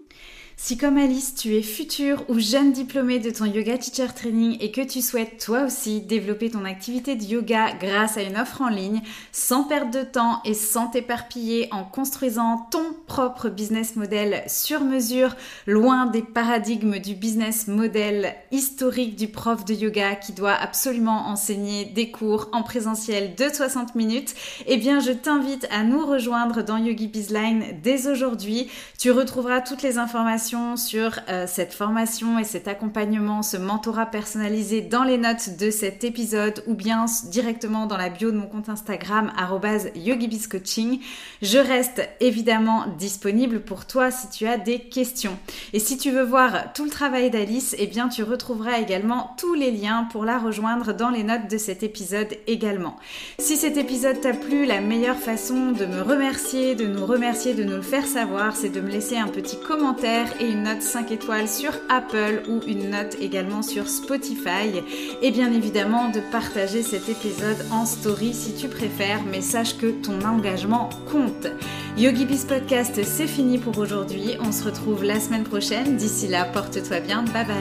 Si comme Alice, tu es futur ou jeune diplômé de ton yoga teacher training et que tu souhaites toi aussi développer ton activité de yoga grâce à une offre en ligne, sans perdre de temps et sans t'éparpiller en construisant ton propre business model sur mesure, loin des paradigmes du business model historique du prof de yoga qui doit absolument enseigner des cours en présentiel de 60 minutes, eh bien je t'invite à nous rejoindre dans Yogi Bizline dès aujourd'hui. Tu retrouveras toutes les informations sur euh, cette formation et cet accompagnement, ce mentorat personnalisé dans les notes de cet épisode ou bien directement dans la bio de mon compte Instagram @yogibiscoaching. Je reste évidemment disponible pour toi si tu as des questions. Et si tu veux voir tout le travail d'Alice, eh bien tu retrouveras également tous les liens pour la rejoindre dans les notes de cet épisode également. Si cet épisode t'a plu, la meilleure façon de me remercier, de nous remercier, de nous le faire savoir, c'est de me laisser un petit commentaire et une note 5 étoiles sur Apple ou une note également sur Spotify. Et bien évidemment de partager cet épisode en story si tu préfères, mais sache que ton engagement compte. Yogi Podcast, c'est fini pour aujourd'hui. On se retrouve la semaine prochaine. D'ici là, porte-toi bien. Bye bye.